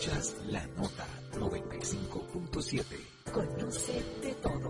Escuchas la nota 95.7. Conoce de todo.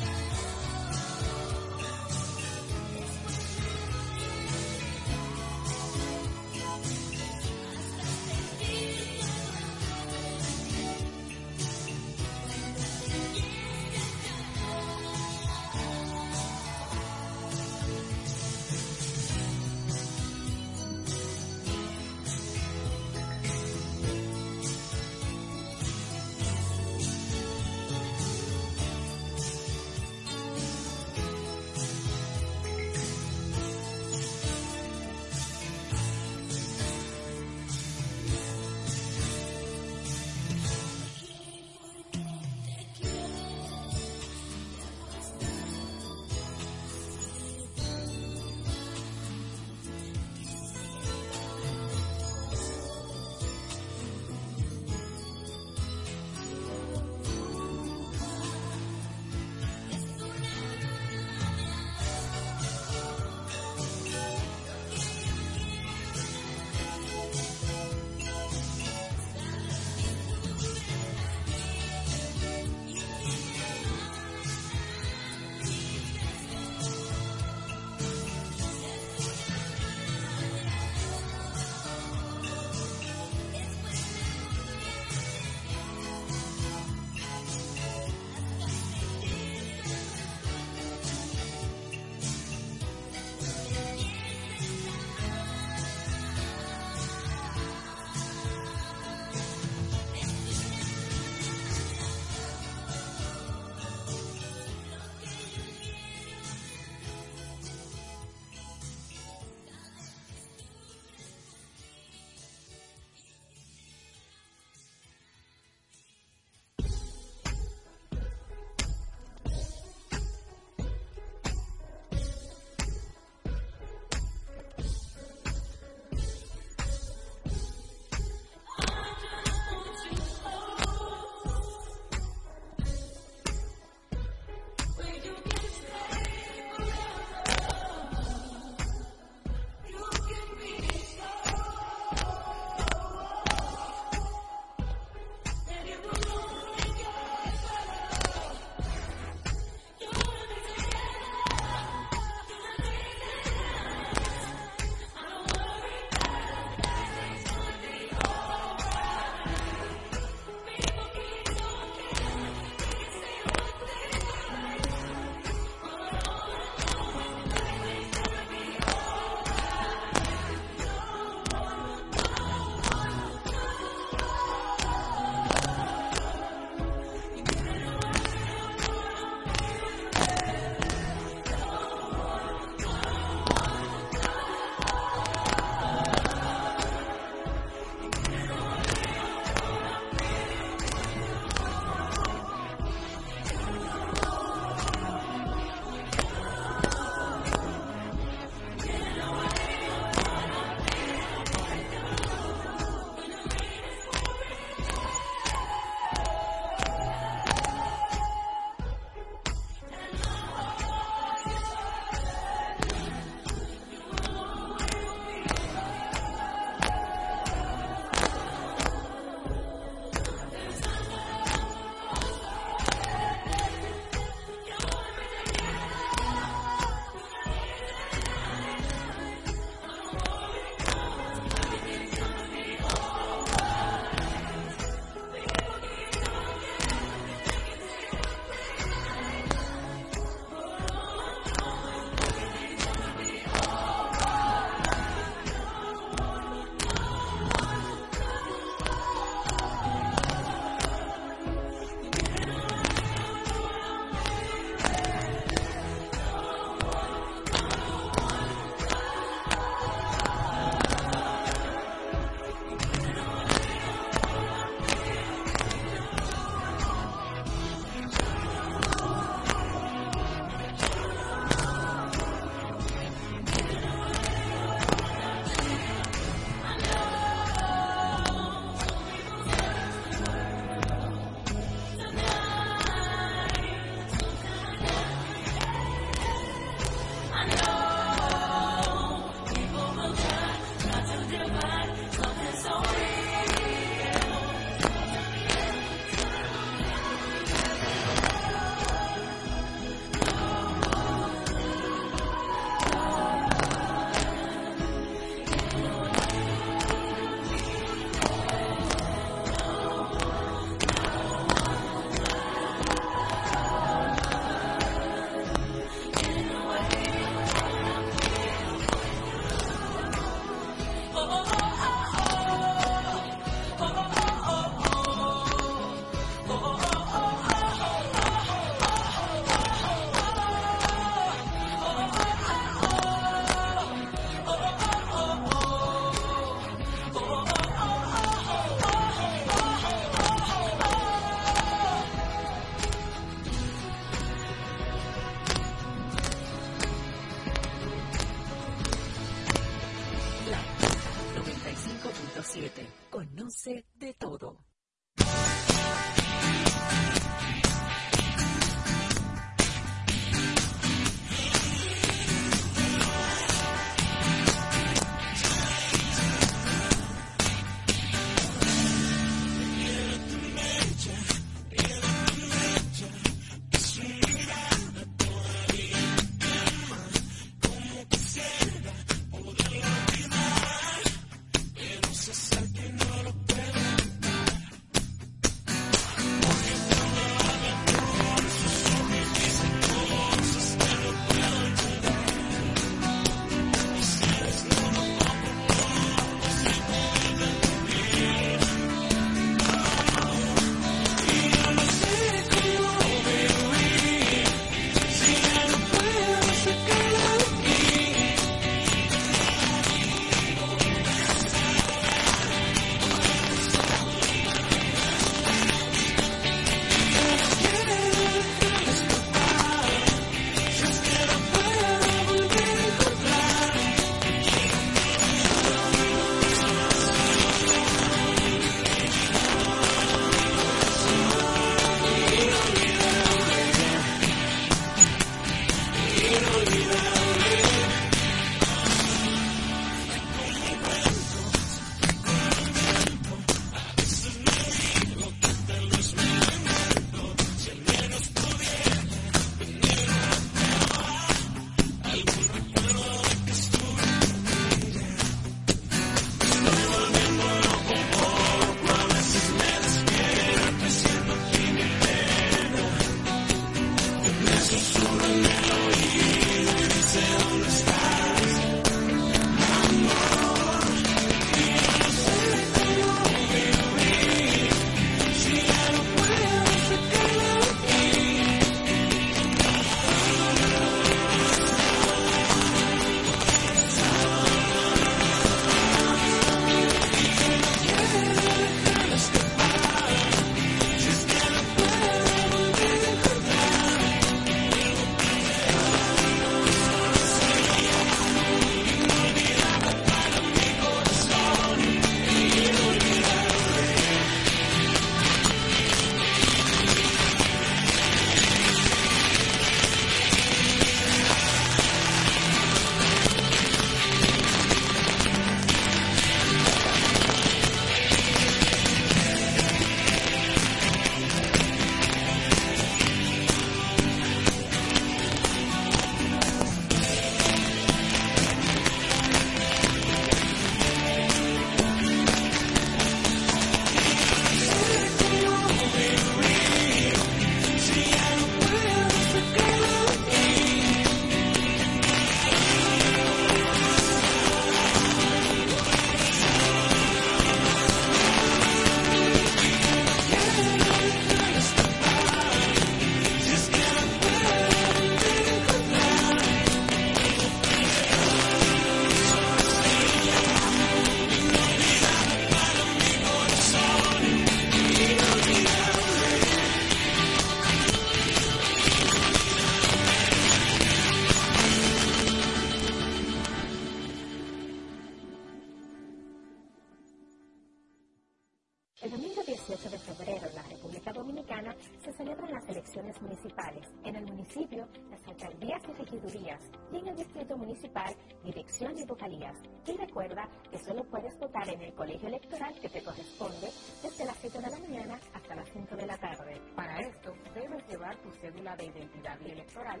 en el colegio electoral que te corresponde desde las 7 de la mañana hasta las 5 de la tarde. Para esto, debes llevar tu cédula de identidad electoral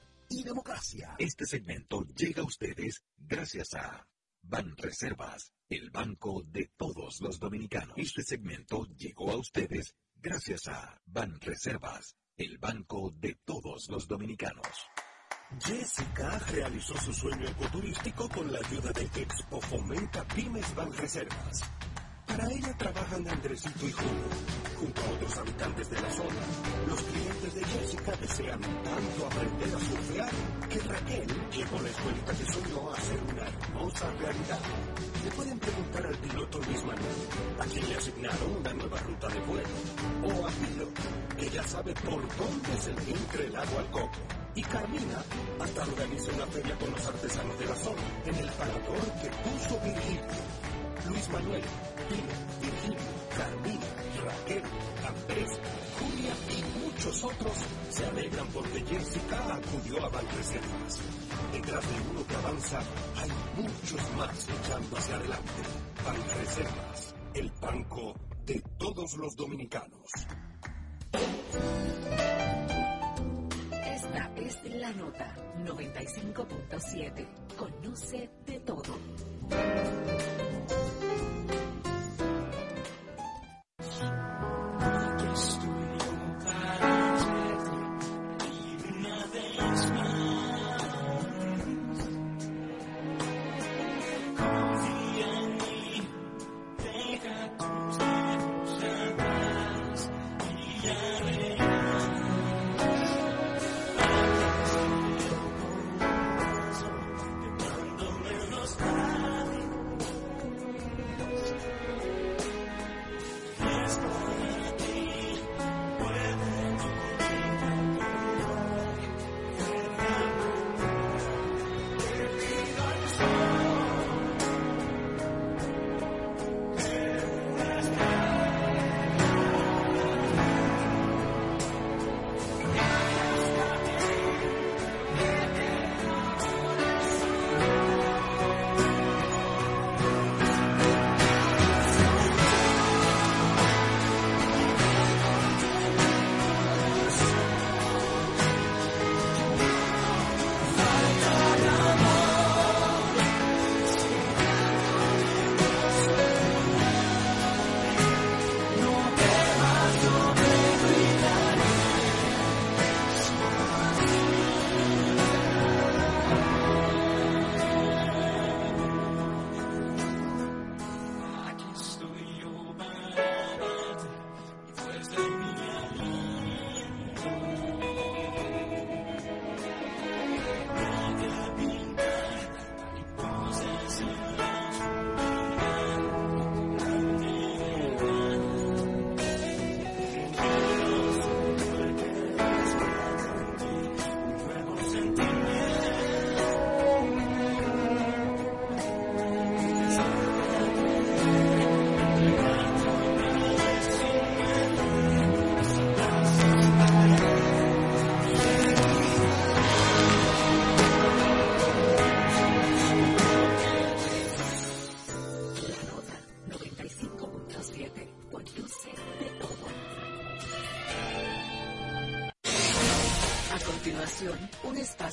y democracia. Este segmento llega a ustedes gracias a Banreservas, el banco de todos los dominicanos. Este segmento llegó a ustedes gracias a Banreservas, el banco de todos los dominicanos. Jessica realizó su sueño ecoturístico con la ayuda de Expo Fomenta Pymes Banreservas para ella trabajan Andresito y Julio, junto a otros habitantes de la zona. Los clientes de Jessica desean tanto aprender a surfear que Raquel llegó la escuelita que soñó a hacer una hermosa realidad. Le pueden preguntar al piloto Luis Manuel, a quien le asignaron una nueva ruta de vuelo, o a Pilo, que ya sabe por dónde se le entre el agua al coco. Y Carmina hasta organiza una feria con los artesanos de la zona, en el parador que puso Virgilio. Luis Manuel, Pino, Virgilio, Carmina, Raquel, Andrés, Julia y muchos otros se alegran porque Jessica acudió a Banreservas. Detrás de uno que avanza, hay muchos más echando hacia adelante. Banreservas, el banco de todos los dominicanos. Esta es la nota 95.7. Conoce de todo.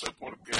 also bought a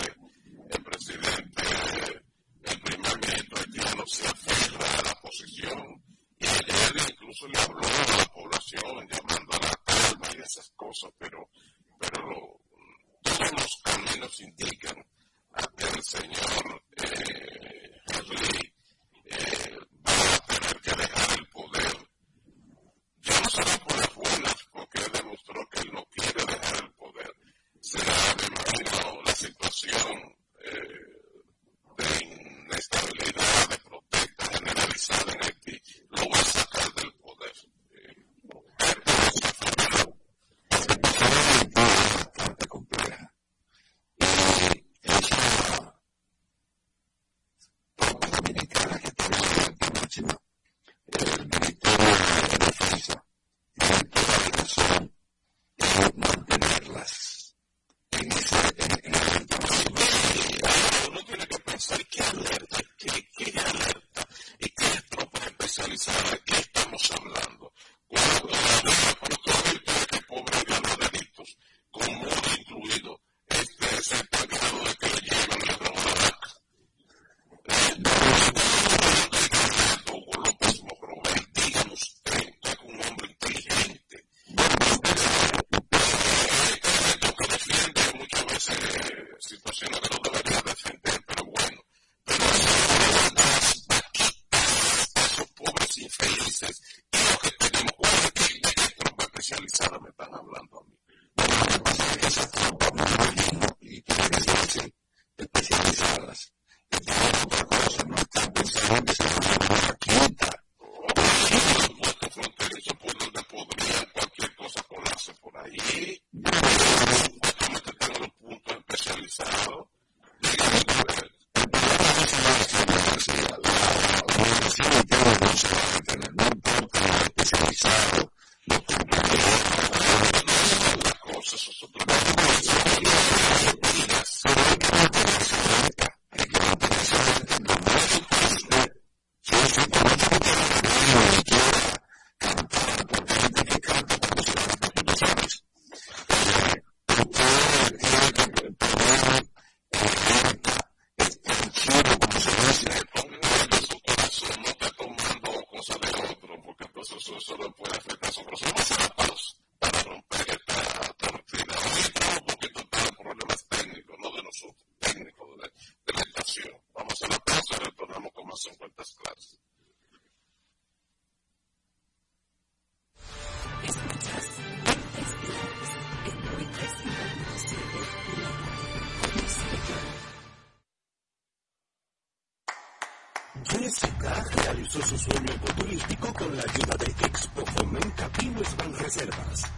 sueño ecoturístico con la ayuda de Expo Fomenta Pymes Banreservas.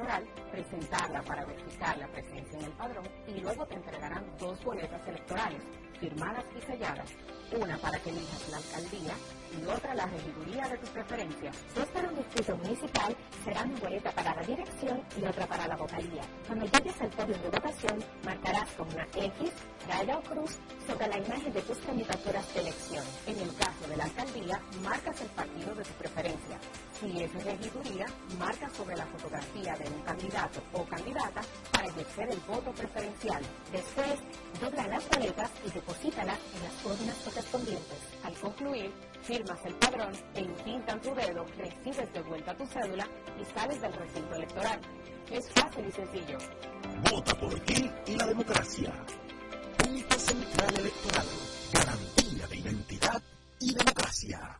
electoral, presentarla para verificar la presencia en el padrón y luego te entregarán dos boletas electorales firmadas y selladas, una para que elijas la alcaldía y otra la regiduría de tus preferencias. Dos para un distrito municipal serán boleta para la dirección y otra para la vocalía. Cuando llegues al podio de votación, marcarás con una X, raya o cruz sobre la imagen de tus candidaturas de elección. En el caso de la alcaldía, marcas el partido de tu preferencia. Si es regiduría, marca sobre la fotografía candidato o candidata para ejercer el voto preferencial. Después, dobla las maletas y deposítalas en las urnas correspondientes. Al concluir, firmas el padrón, te intintan tu dedo, recibes de vuelta tu cédula y sales del recinto electoral. Es fácil y sencillo. Vota por ti y la democracia. Punto Central Electoral. Garantía de identidad y democracia.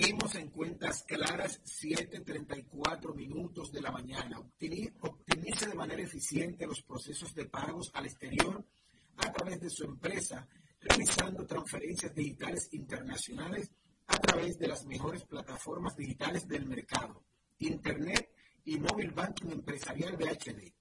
Seguimos en cuentas claras, 7.34 minutos de la mañana. Optimiza de manera eficiente los procesos de pagos al exterior a través de su empresa, realizando transferencias digitales internacionales a través de las mejores plataformas digitales del mercado, Internet y Mobile Banking Empresarial BHD.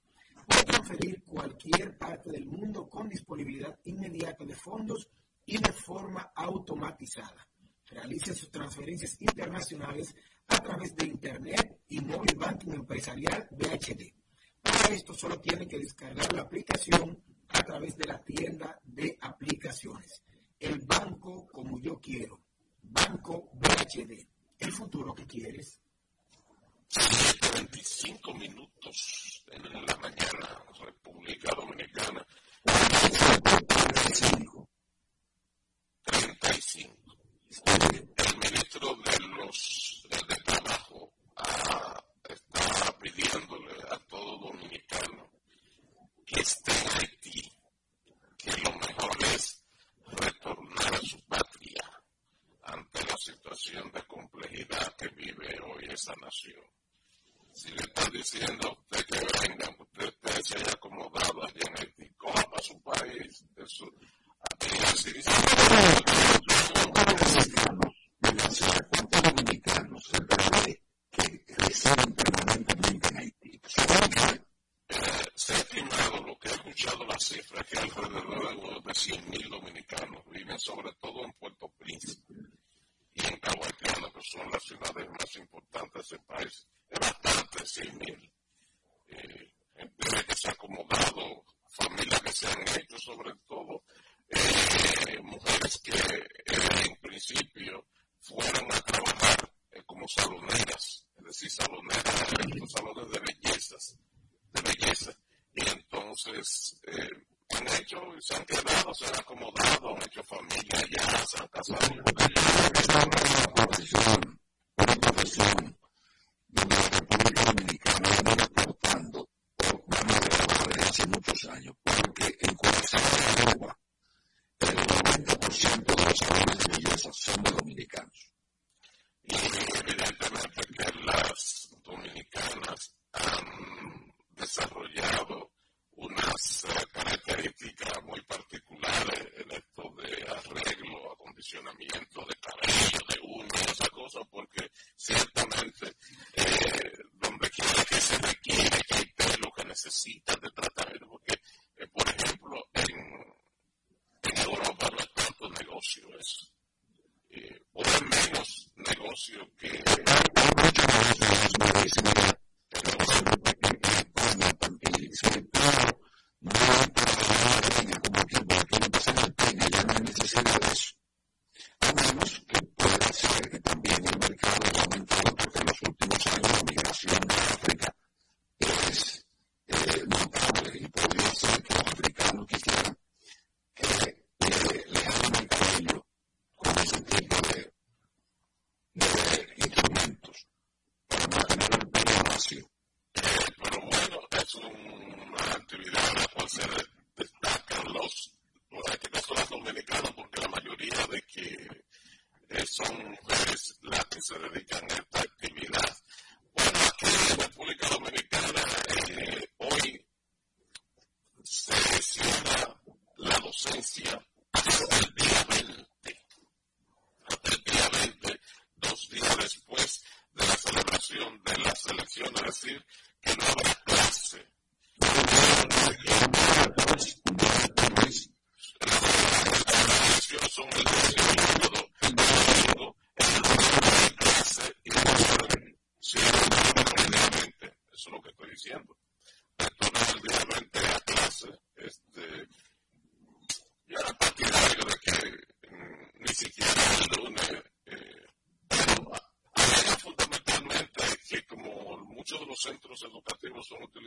Puede transferir cualquier parte del mundo con disponibilidad inmediata de fondos y de forma automatizada realicen sus transferencias internacionales a través de Internet y Móvil Banking Empresarial BHD. Para esto solo tienen que descargar la aplicación a través de la tienda de aplicaciones. El banco como yo quiero. Banco BHD. El futuro que quieres. 25 minutos en la mañana, República Dominicana. 35. 35. El ministro de los del trabajo está pidiéndole a todo dominicano que esté en Haití, que lo mejor es retornar a su patria ante la situación de complejidad que vive hoy esa nación. Si le está diciendo a usted que venga.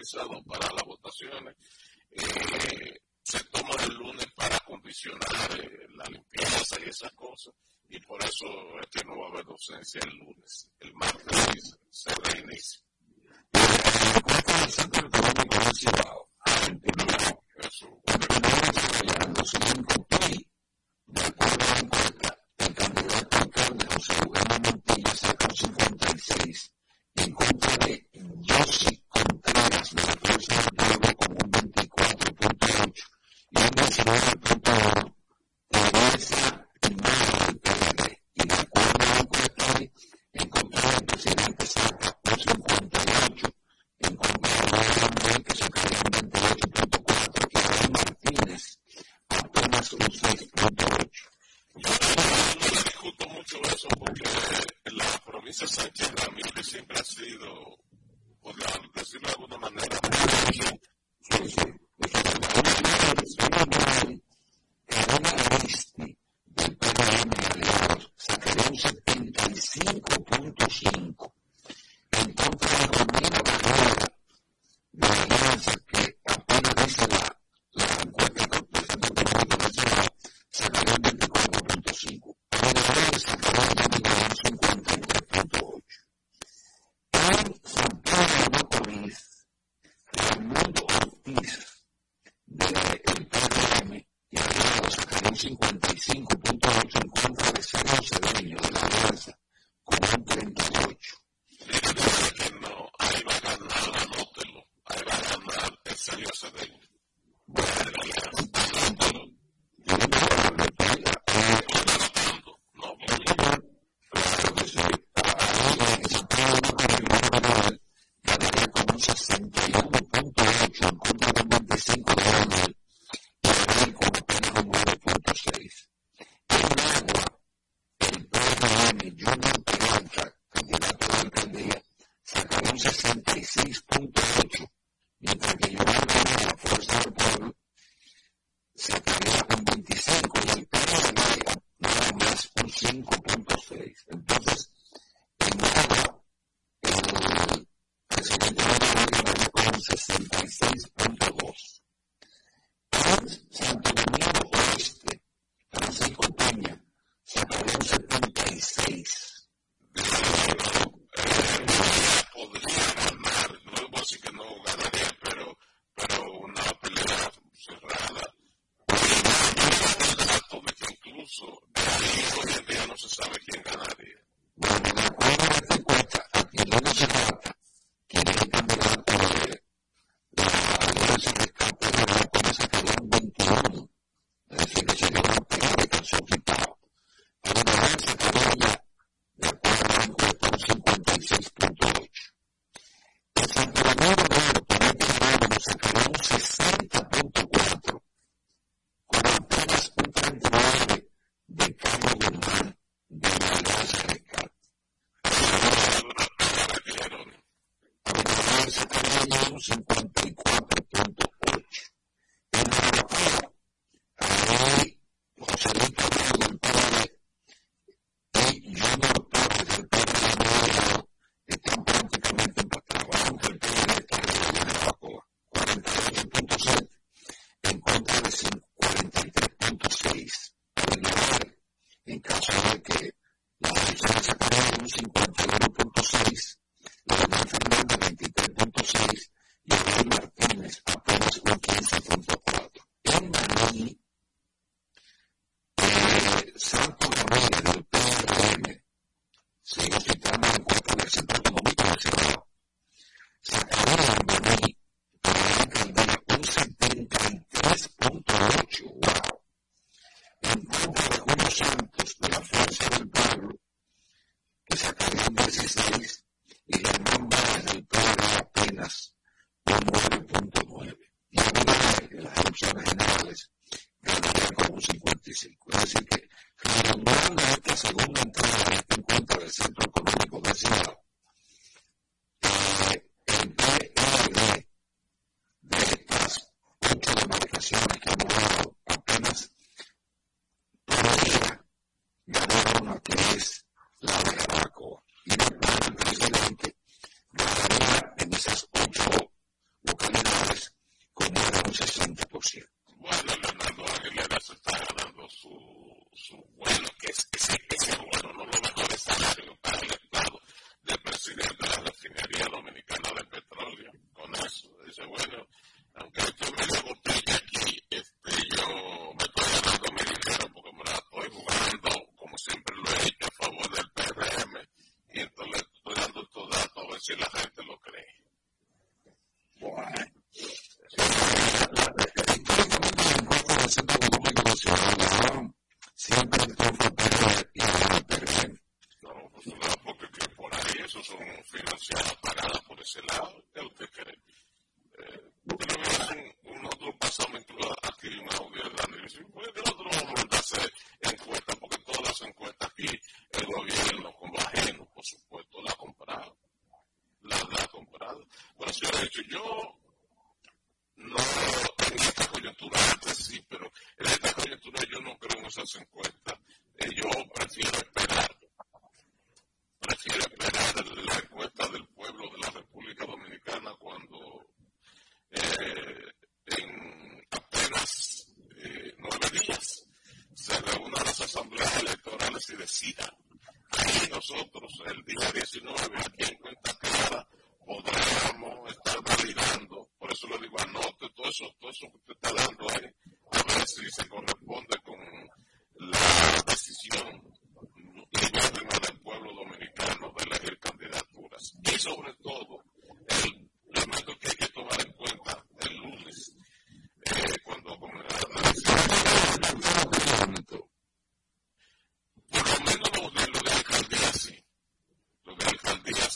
Monticello se y sacaron 16 y Germán Vargas del PRD apenas un 9.9. Y Aguilar, en las elecciones generales, ganaría con un 55. Es decir, que redondeando esta segunda entrada de esta encuesta del Centro Económico de Ciudad, el PRD de estas ocho demarcaciones que hemos dado apenas podría ganar una que es la de Abaco y la Plana precisamente, ganaría en esas ocho localidades con más de un 60%. Bueno, Leonardo Aguilera se está ganando su, su bueno, que es ese, ese bueno, no lo mejor es salario para el Estado de presidente de la refinería dominicana de petróleo. Con eso, dice, bueno, aunque esto me lo botella aquí, este, yo me estoy ganando mi dinero porque me la estoy jugando, como siempre lo he si la gente lo cree. Bueno. Siempre y. No, pues porque por ahí eso son financiadas, pagadas por ese lado, usted cree. Un otro una de encuestas, porque todas las encuestas aquí el gobierno, con lo ajeno, por supuesto, la ha comprado la, la comparado. Bueno, si hubiera dicho, yo no, en esta coyuntura antes sí, pero en esta coyuntura yo no creo en esas encuestas. Eh, yo prefiero esperar, prefiero esperar la encuesta del pueblo de la República Dominicana cuando eh, en apenas eh, nueve días se reúnan las asambleas electorales y decidan ahí nosotros el día 19, aquí en Cuenta Clara, podríamos estar validando, por eso le digo, anote todo eso, todo eso que usted está dando ahí, a ver si se corresponde con la decisión interna del pueblo dominicano de elegir candidaturas. Y sobre todo, el elemento que hay que tomar en cuenta el lunes, eh, cuando con la, la,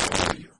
for you.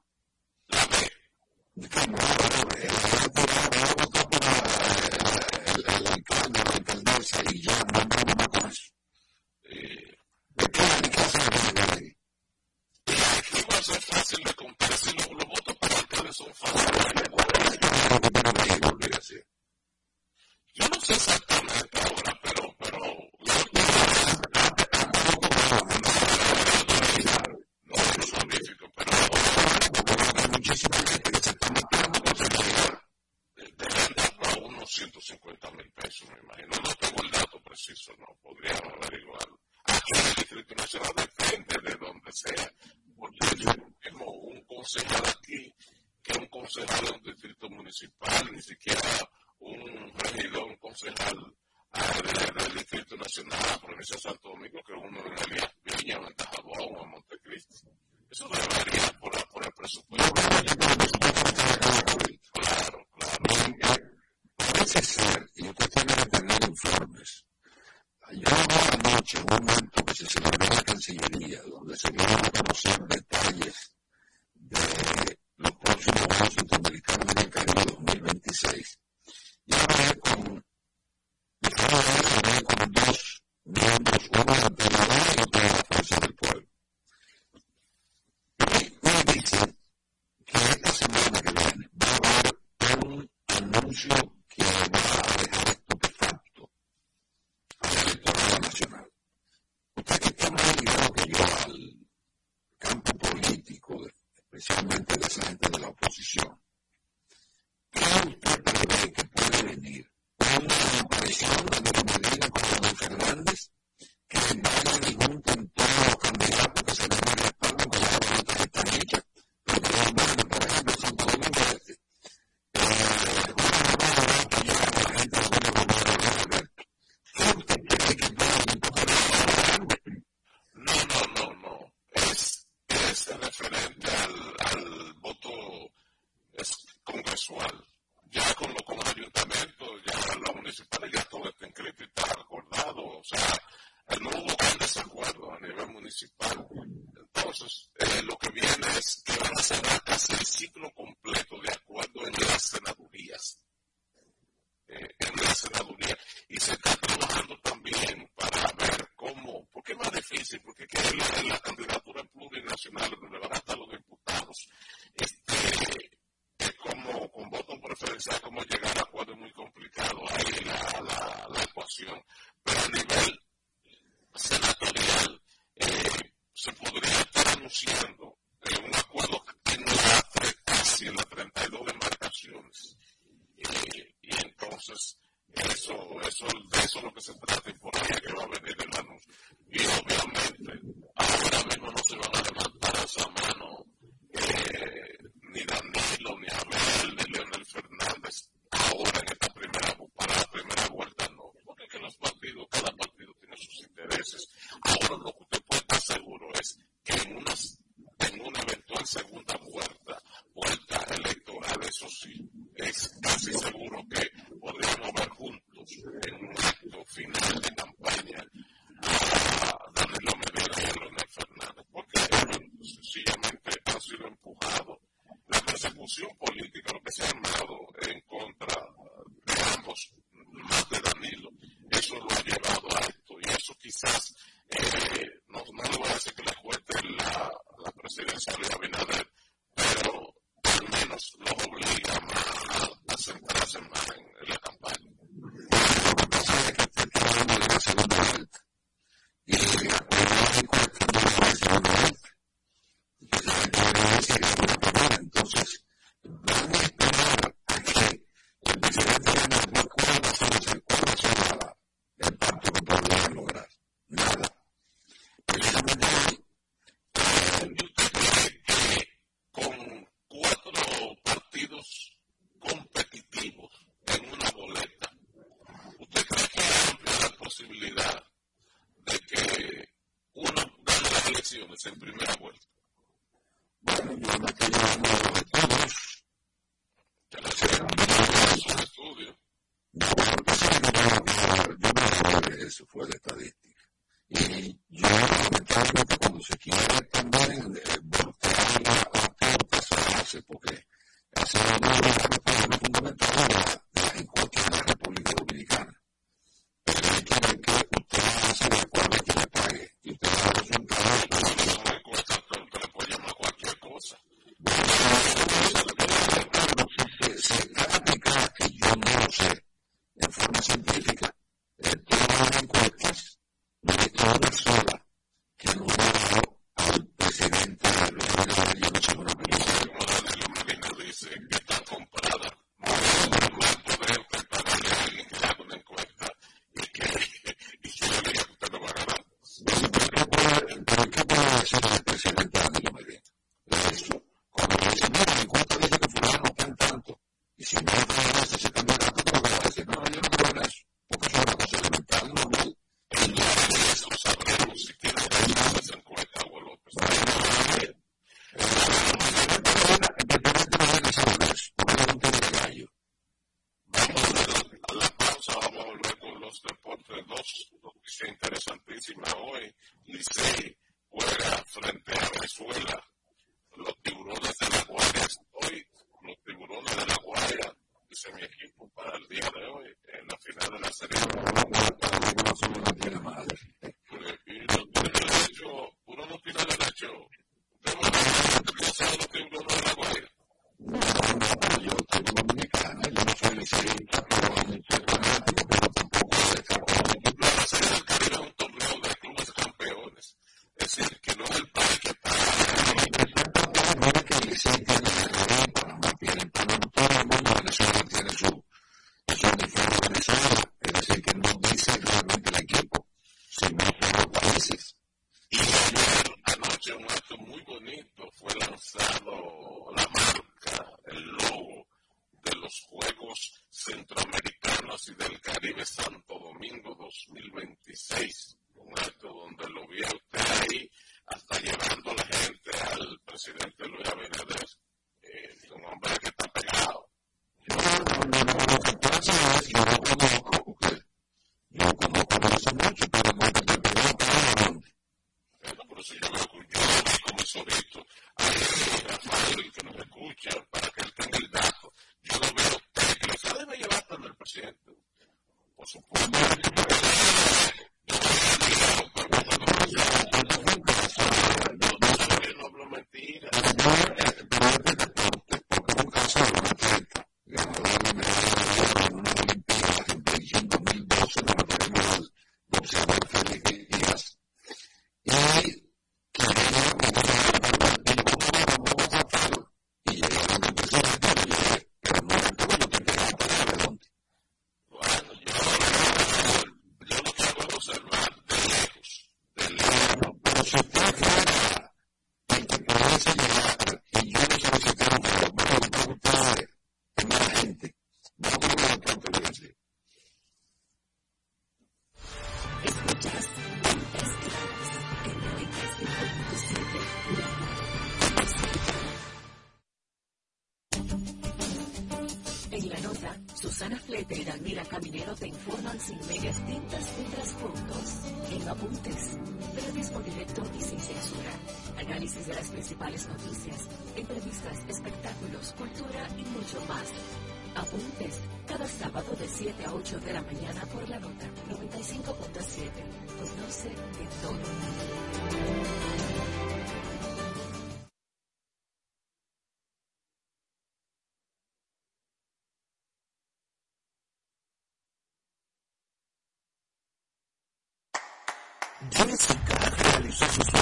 Jessica realizó su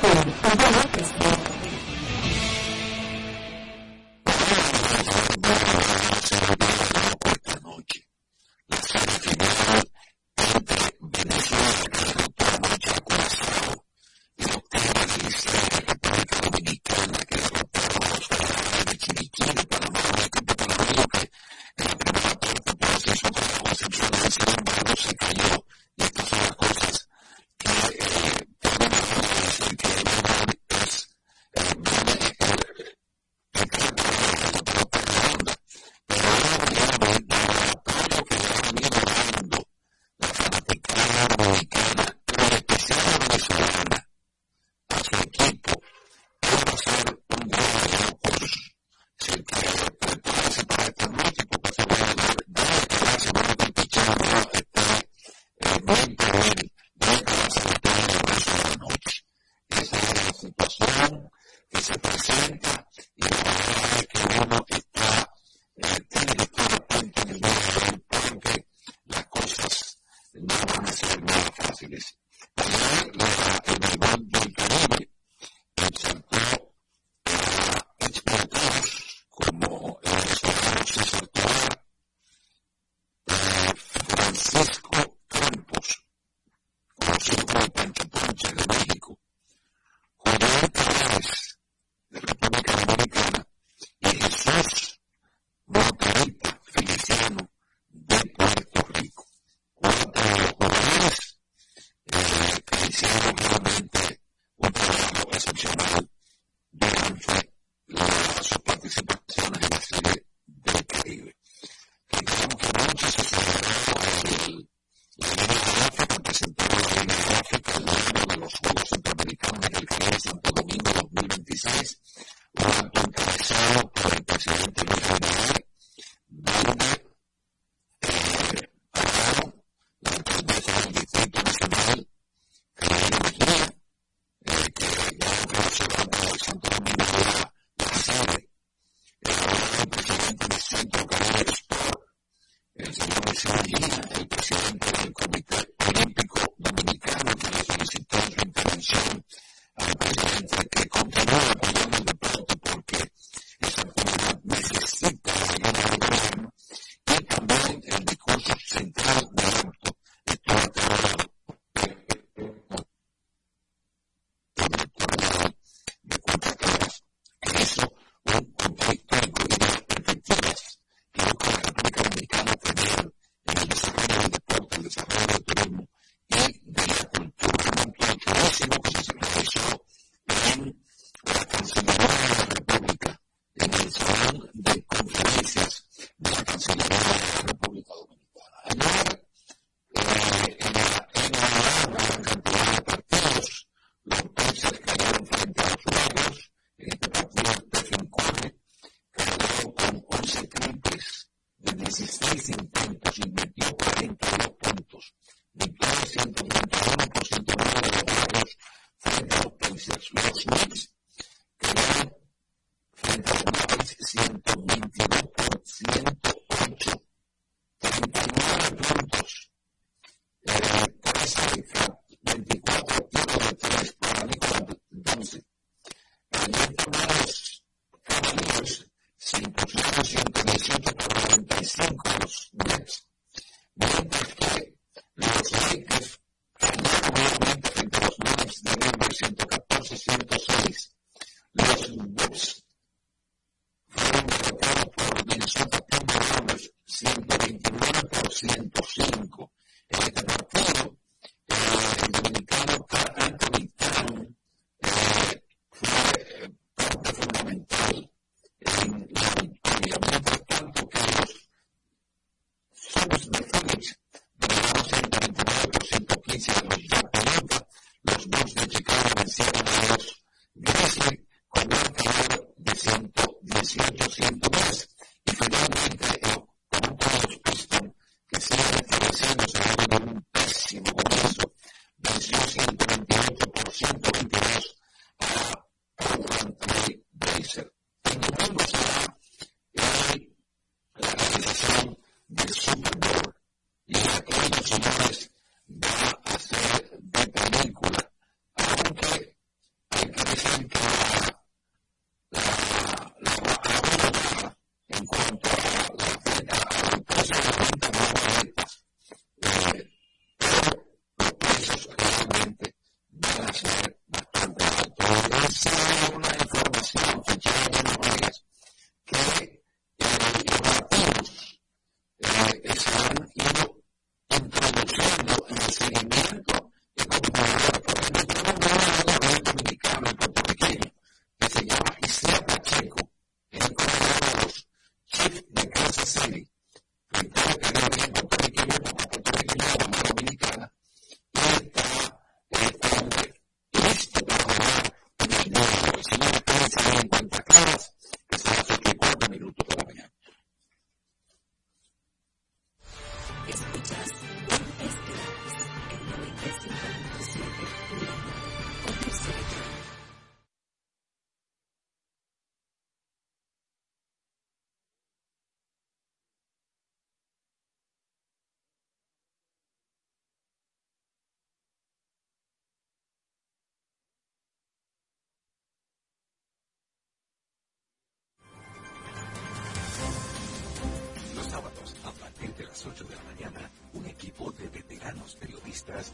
Bueno, este,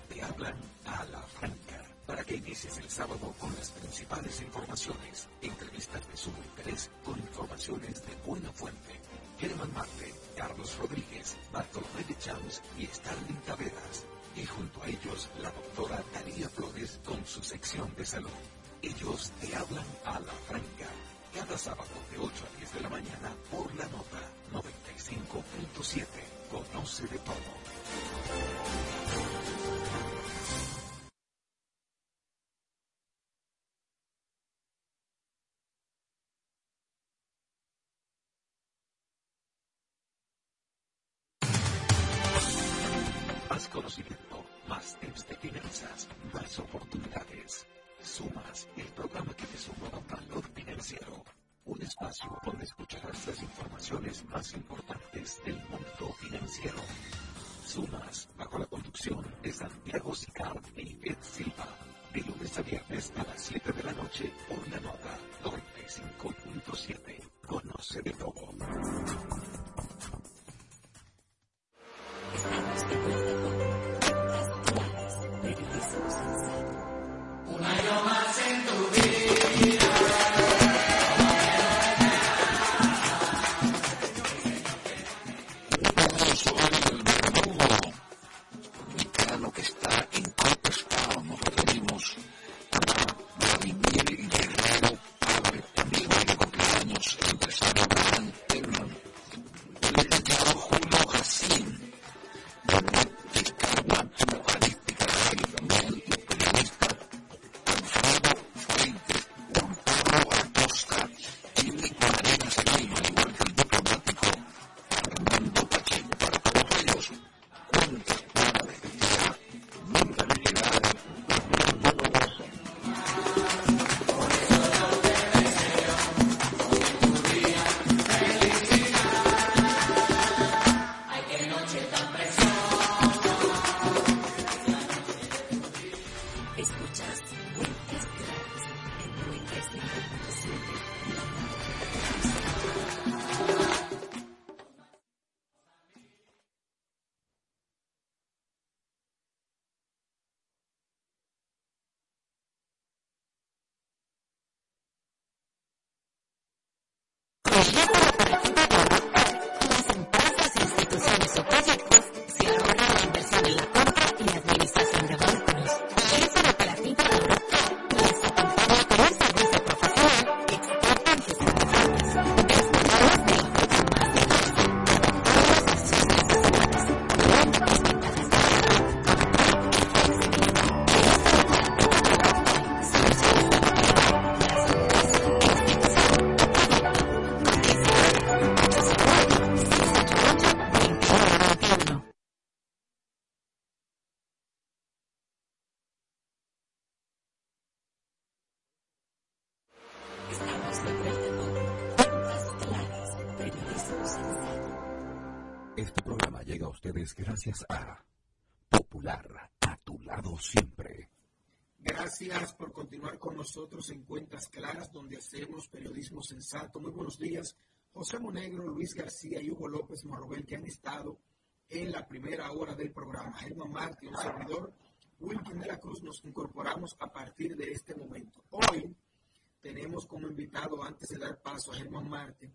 te hablan a la franca para que inicies el sábado con las principales informaciones, entrevistas de sumo interés con informaciones de buena fuente. Germán Marte, Carlos Rodríguez, Bartolomé de Champs y Stalin Taveras. Y junto a ellos la doctora Daría Flores con su sección de salud. Ellos las informaciones más importantes del mundo financiero. Sumas, bajo la conducción de Santiago Sicar y Ed Silva. De lunes a viernes a las 7 de la noche por la nota 95.7. Conoce de todo. gracias nosotros en Cuentas Claras, donde hacemos periodismo sensato. Muy buenos días, José Monegro, Luis García y Hugo López Morrobel, que han estado en la primera hora del programa. Germán Martí, un servidor, Wilkin de la Cruz, nos incorporamos a partir de este momento. Hoy tenemos como invitado, antes de dar paso a Germán Martí,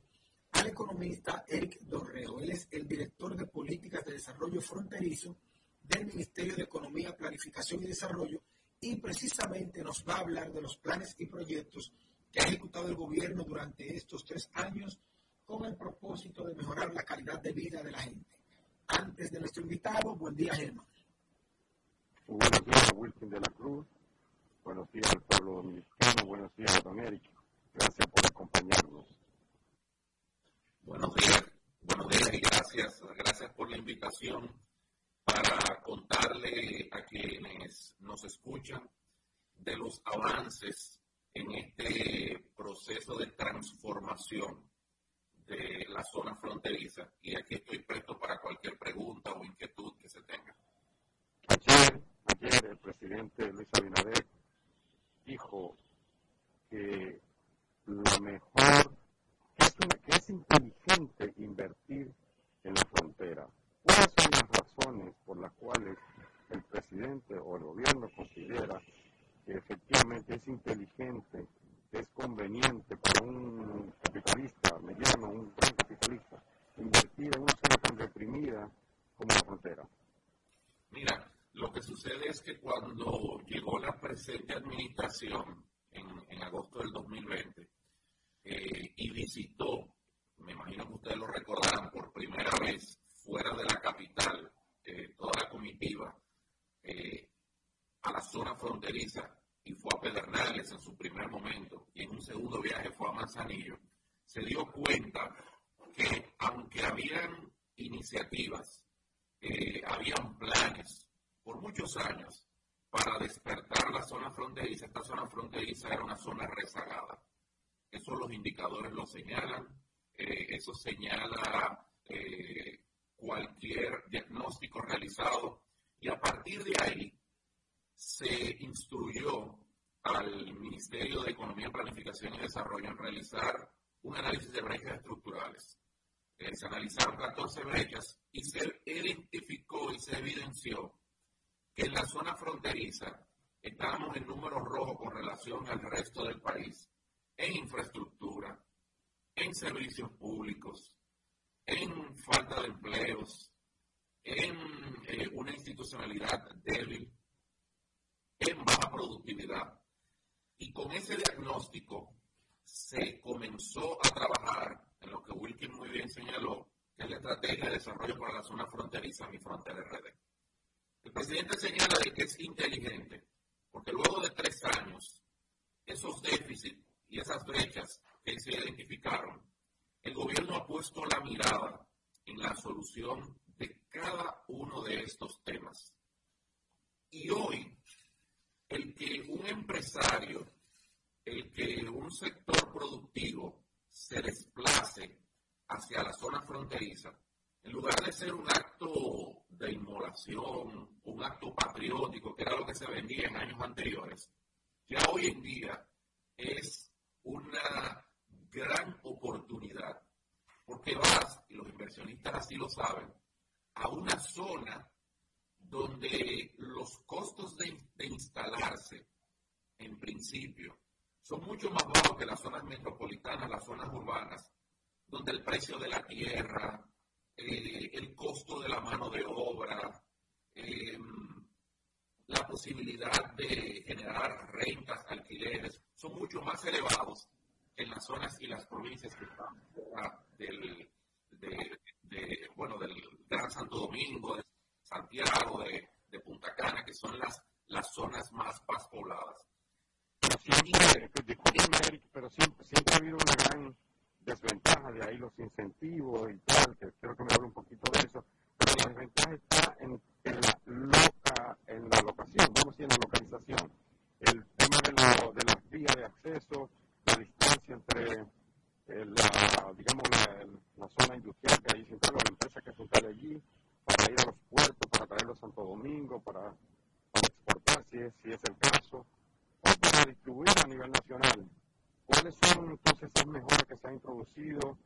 al economista Eric Dorreo. Él es el director de políticas de desarrollo fronterizo del Ministerio de Economía, Planificación y Desarrollo y precisamente nos va a hablar de los planes y proyectos que ha ejecutado el gobierno durante estos tres años con el propósito de mejorar la calidad de vida de la gente. Antes de nuestro invitado, buen día, Germán. Buenos días, Wilson de la Cruz. Buenos días al pueblo dominicano. Buenos días, don Eric. Gracias por acompañarnos. Buenos días, buenos días y gracias, gracias por la invitación para contarle a quienes nos escuchan de los avances en este proceso de transformación de la zona fronteriza. Y aquí estoy presto para cualquier pregunta o inquietud que se tenga. Ayer, ayer el presidente Luis Abinader dijo que la mejor que es inteligente invertir en la frontera. ¿Cuáles son las razones por las cuales el presidente o el gobierno considera que efectivamente es inteligente, es conveniente para un capitalista mediano, un gran capitalista, invertir en una zona tan reprimida como la frontera? Mira, lo que sucede es que cuando llegó la presente administración en lugar de ser un acto de inmolación, un acto patriótico, que era lo que se vendía en años anteriores, ya hoy en día es una gran oportunidad, porque vas, y los inversionistas así lo saben, a una zona donde los costos de, de instalarse, en principio, son mucho más bajos que las zonas metropolitanas, las zonas urbanas, donde el precio de la tierra, eh, el costo de la mano de obra, em, la posibilidad de generar rentas, alquileres, son mucho más elevados en las zonas y las provincias que están del, de, bueno, del Gran Santo Domingo, de Santiago, de, de Punta Cana, que son las, las zonas más, más pobladas siempre, discúlpeme pero siempre, siempre ha habido una gran desventaja, de ahí los incentivos y tal, que creo que me hable un poquito de eso, pero la desventaja está en, en la loca, en la locación, vamos a decir, en la localización. El tema de, lo, de las vías de acceso, la distancia entre eh, la, digamos, la, la, zona industrial que hay central, la empresa que se allí, para ir a los puertos, para traerlo a Santo Domingo, para, para exportar, si es, si es el caso para distribuir a nivel nacional. ¿Cuáles son entonces esas mejoras que se han introducido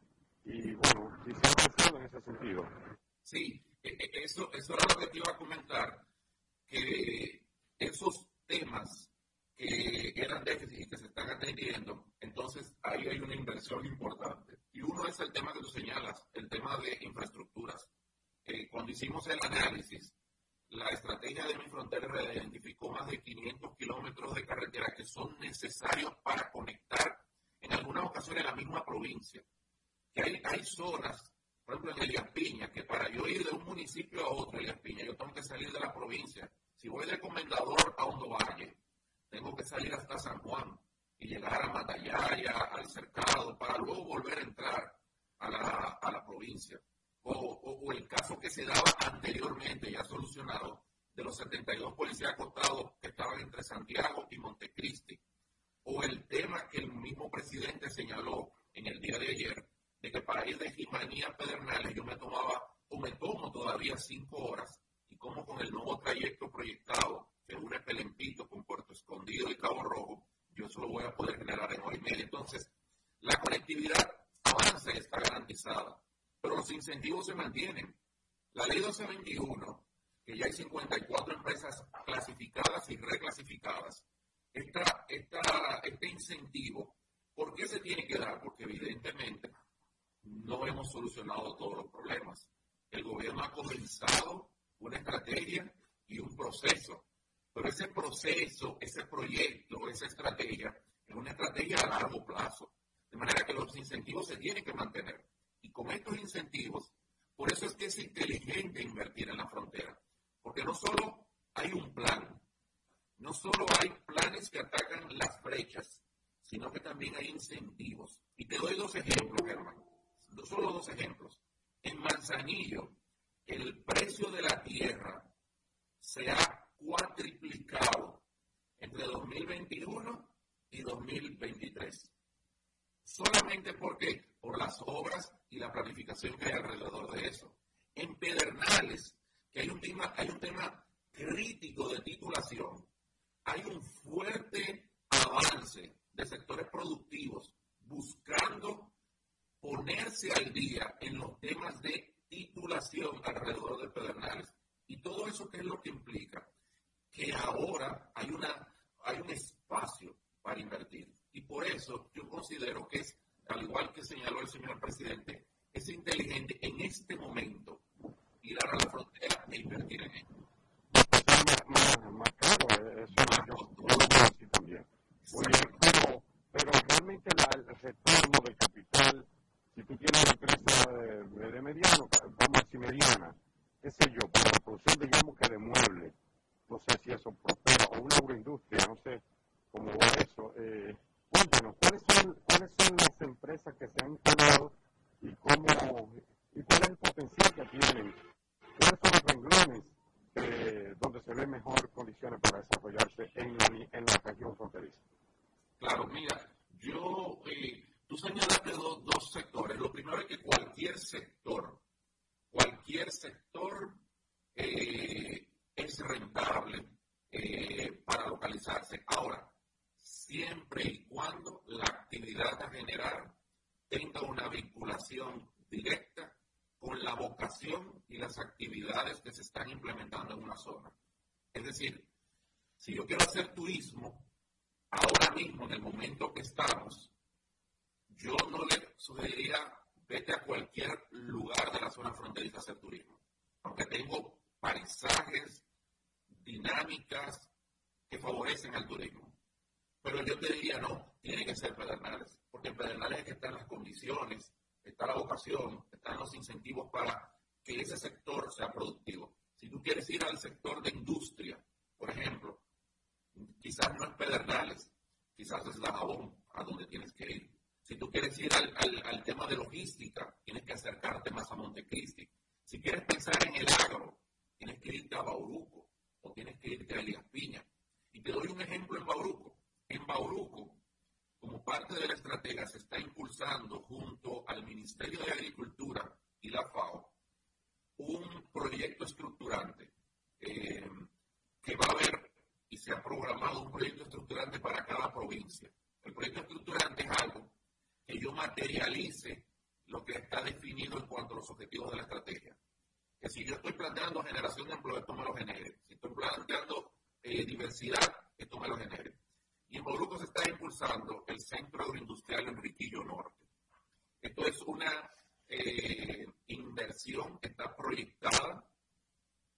y, bueno, si se han pensado en ese sentido? Sí, e, e, eso, eso era lo que te iba a comentar, que esos temas que eran déficits y que se están atendiendo, entonces ahí hay una inversión importante. Y uno es el tema que tú señalas, el tema de infraestructuras. Eh, cuando hicimos el análisis, la estrategia de mi frontera identificó más de 500 kilómetros de carretera que son necesarios para conectar en algunas ocasiones la misma provincia. Que hay, hay zonas, por ejemplo en Elías Piña, que para yo ir de un municipio a otro, Elías Piña, yo tengo que salir de la provincia. Si voy de Comendador a Hondo Valle, tengo que salir hasta San Juan y llegar a Matallaya, al Cercado, para luego volver a entrar a la, a la provincia o, el caso que se daba anteriormente, ya solucionado, de los 72 policías acostados que estaban entre Santiago y Montecristi, o el tema que el mismo presidente señaló en el día de ayer, de que para ir de Jimanía Pedernales yo me tomaba o me tomo todavía cinco horas, y como con el nuevo trayecto proyectado que une Pelempito con Puerto Escondido y Cabo Rojo, yo eso lo voy a poder generar en hora y media. Entonces, la conectividad avanza y está garantizada pero los incentivos se mantienen. La ley 1221, que ya hay 54 empresas clasificadas y reclasificadas, esta, este incentivo, ¿por qué se tiene que dar? Porque evidentemente no hemos solucionado todos los problemas. El gobierno ha comenzado una estrategia y un proceso, pero ese proceso, ese proyecto, esa estrategia es una estrategia a largo plazo, de manera que los incentivos se tienen que mantener y con estos incentivos, por eso es que es inteligente invertir en la frontera, porque no solo hay un plan, no solo hay planes que atacan las brechas, sino que también hay incentivos. Y te doy dos ejemplos, hermano, solo dos ejemplos. En Manzanillo, el precio de la tierra se ha cuatriplicado entre 2021 y 2023. Solamente porque por las obras y la planificación que hay alrededor de eso. En Pedernales, que hay un tema, hay un tema crítico de titulación, hay un fuerte avance de sectores productivos buscando ponerse al día en los temas de titulación alrededor de Pedernales. Y todo eso, ¿qué es lo que implica? Que ahora hay, una, hay un espacio para invertir. Y por eso yo considero que es, al igual que señaló el señor presidente, es inteligente en este momento ir a la frontera e invertir en ello. Más, eh, pero, pero realmente la, el retorno de capital, si tú tienes una empresa de, de mediano, vamos a decir mediana, qué sé yo, para la producción digamos que de muebles, no sé si eso prospera, o una agroindustria, no sé cómo va eso. Eh, cuéntanos, ¿cuáles son, ¿cuáles son las empresas que se han instalado y cómo y cuál es el potencial que tienen? ¿Cuáles son los renglones eh, donde se ven mejor condiciones para desarrollarse en la, en la región fronteriza? Claro, mira, yo, eh, tú señalaste dos, dos sectores. Lo primero es que cualquier sector cualquier sector eh, es rentable eh, para localizarse. Ahora, siempre y cuando la actividad a generar tenga una vinculación directa con la vocación y las actividades que se están implementando en una zona. Es decir, si yo quiero hacer turismo, ahora mismo, en el momento que estamos, yo no le sugeriría vete a cualquier lugar de la zona fronteriza a hacer turismo. Aunque tengo paisajes, dinámicas que favorecen al turismo. Pero yo te diría, no, tiene que ser Pedernales, porque en Pedernales es que están las condiciones, está la vocación, están los incentivos para que ese sector sea productivo. Si tú quieres ir al sector de industria, por ejemplo, quizás no es Pedernales, quizás es la Jabón a donde tienes que ir. Si tú quieres ir al, al, tema de logística, tienes que acercarte más a Montecristi. Si quieres pensar en el agro, tienes que irte a Bauruco o tienes que irte a Elías Piña. Y te doy un ejemplo en Bauruco. En Bauruco, como parte de la estrategia, se está impulsando junto al Ministerio de Agricultura y la FAO un proyecto estructurante eh, que va a haber y se ha programado un proyecto estructurante para cada provincia. El proyecto estructurante es algo que yo materialice lo que está definido en cuanto a los objetivos de la estrategia. Que si yo estoy planteando generación de empleo, esto me lo genere. Si estoy planteando eh, diversidad, esto me lo genere. Y en Boluco se está impulsando el Centro Agroindustrial Enriquillo Norte. Esto es una eh, inversión que está proyectada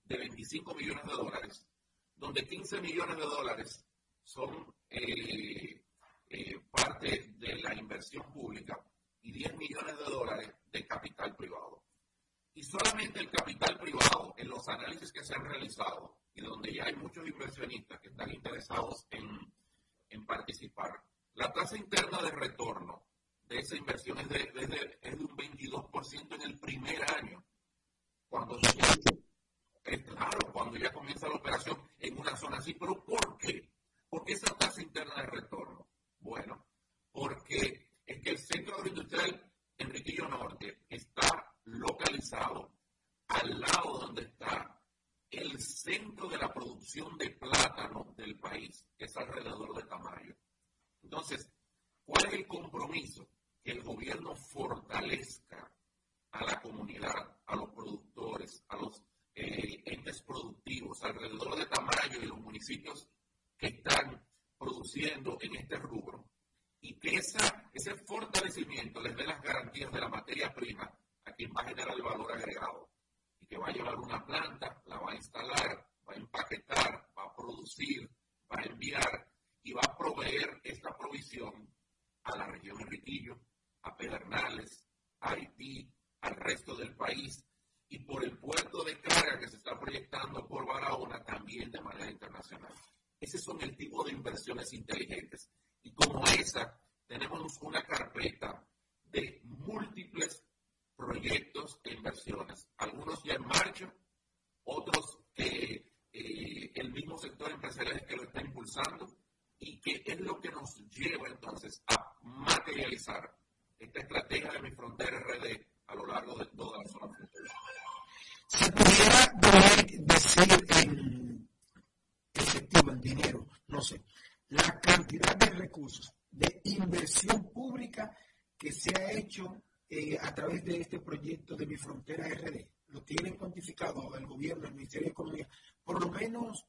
de 25 millones de dólares, donde 15 millones de dólares son eh, eh, parte de la inversión pública y 10 millones de dólares de capital privado. Y solamente el capital privado, en los análisis que se han realizado y donde ya hay muchos inversionistas que están interesados en, en participar, la tasa interna de retorno de esa inversión es de, es de, es de un 22% en el primer año. Cuando ya, es claro, cuando ya comienza la operación en una zona así. ¿Pero por qué? Porque esa tasa interna de retorno bueno, porque es que el centro agroindustrial Enriquillo Norte está localizado al lado donde está el centro de la producción de plátano del país, que es alrededor de Tamayo. Entonces, ¿cuál es el compromiso? Que el gobierno fortalezca a la comunidad, a los productores, a los eh, entes productivos alrededor de Tamayo y los municipios que están produciendo en este rubro. Y que ese fortalecimiento les dé las garantías de la materia prima a quien va a generar el valor agregado. Y que va a llevar una planta, la va a instalar, va a empaquetar, va a producir, va a enviar y va a proveer esta provisión a la región Enriquillo, a Pedernales, a Haití, al resto del país. Y por el puerto de carga que se está proyectando por Barahona también de manera internacional. Ese son el tipo de inversiones inteligentes. Y como esa, tenemos una carpeta de múltiples proyectos e inversiones. Algunos ya en marcha, otros que eh, el mismo sector empresarial es que lo está impulsando y que es lo que nos lleva entonces a materializar esta estrategia de mi frontera RD a lo largo de toda la zona fronteriza. Se pudiera decir en dinero, no sé, la cantidad de recursos de inversión pública que se ha hecho eh, a través de este proyecto de mi frontera RD. Lo tienen cuantificado el gobierno, el Ministerio de Economía, por lo menos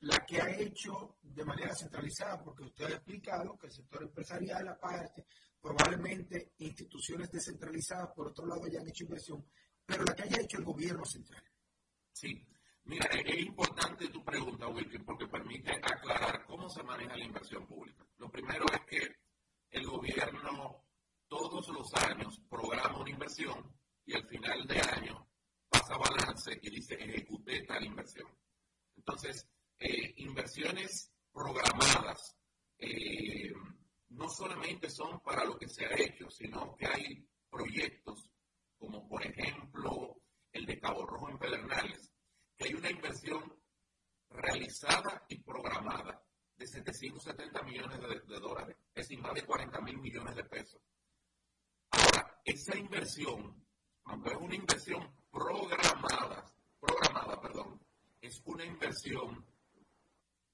la que ha hecho de manera centralizada, porque usted ha explicado que el sector empresarial aparte, probablemente instituciones descentralizadas por otro lado hayan hecho inversión, pero la que haya hecho el gobierno central. Sí, mira, es importante tu pregunta, Wilkin, porque permite aclarar cómo se maneja la inversión pública. Lo primero es que el gobierno todos los años programa una inversión y al final de año pasa balance y dice ejecuté tal inversión. Entonces, eh, inversiones programadas eh, no solamente son para lo que se ha hecho, sino que hay proyectos como por ejemplo el de Cabo Rojo en Pedernales, que hay una inversión realizada y programada de 770 millones de, dólares, es decir, más de 40 mil millones de pesos. Ahora, esa inversión, aunque es una inversión programada, programada, perdón, es una inversión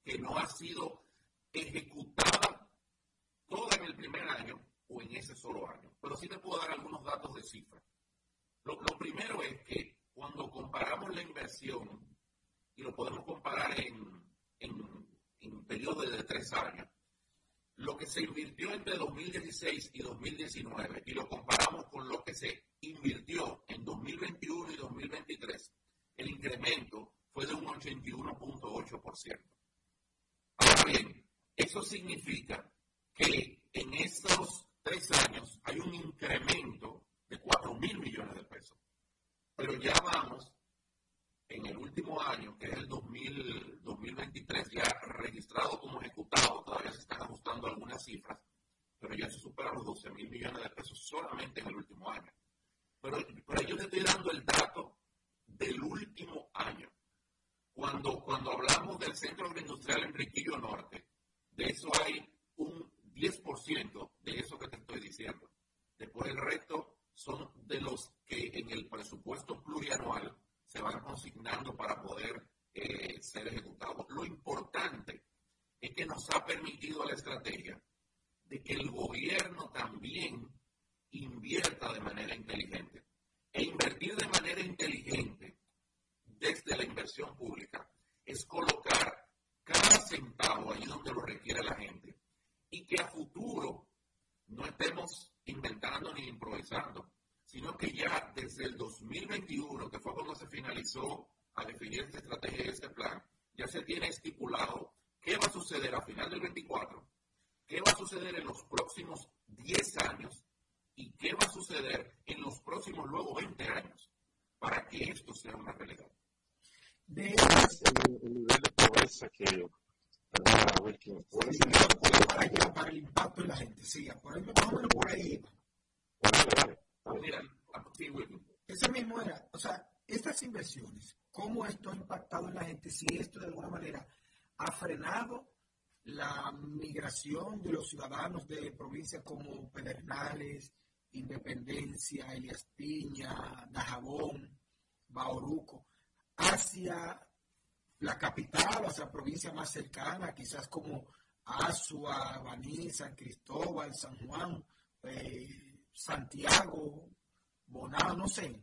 que no ha sido ejecutada toda en el primer año o en ese solo año. Pero sí te puedo dar algunos datos de cifra. Lo, primero es que cuando comparamos la inversión, y lo podemos comparar en, en, en periodos de tres años, lo que se invirtió entre 2016 y 2019 y lo comparamos con lo que se invirtió en 2021 y 2023, el incremento fue de un 81.8%. Ahora bien, eso significa que en estos tres años hay un incremento de 4 mil millones de pesos. Pero ya vamos en el último año, que es el 2023, ya registrado como ejecutado, todavía se están ajustando algunas cifras, pero ya se superan los 12 mil millones de pesos solamente en el último año. Pero, pero yo te estoy dando el dato del último año. Cuando, cuando hablamos del centro agroindustrial en Riquillo Norte, de eso hay un 10% de eso que te estoy diciendo. Después el resto son de los que en el presupuesto plurianual se van consignando para poder eh, ser ejecutados. Lo importante es que nos ha permitido la estrategia de que el gobierno también invierta de manera inteligente. E invertir de manera inteligente desde la inversión pública es colocar cada centavo ahí donde lo requiere la gente y que a futuro no estemos inventando ni improvisando, sino que ya desde el 2021, que fue cuando se finalizó a definir esta estrategia y este plan, ya se tiene estipulado qué va a suceder a final del 24, qué va a suceder en los próximos 10 años y qué va a suceder en los próximos luego 20 años para que esto sea una realidad. De el, nivel de pobreza que para el impacto en la gente sí por ahí por ahí ese mismo era o sea estas inversiones cómo esto ha impactado en la gente si esto de alguna manera ha frenado la migración de los ciudadanos de provincias como Pedernales, Independencia, Elias Piña, Dajabón, Bauruco, hacia la capital, hacia la provincia más cercana, quizás como Asua, Baní, San Cristóbal, San Juan, eh, Santiago, Bonao, no sé.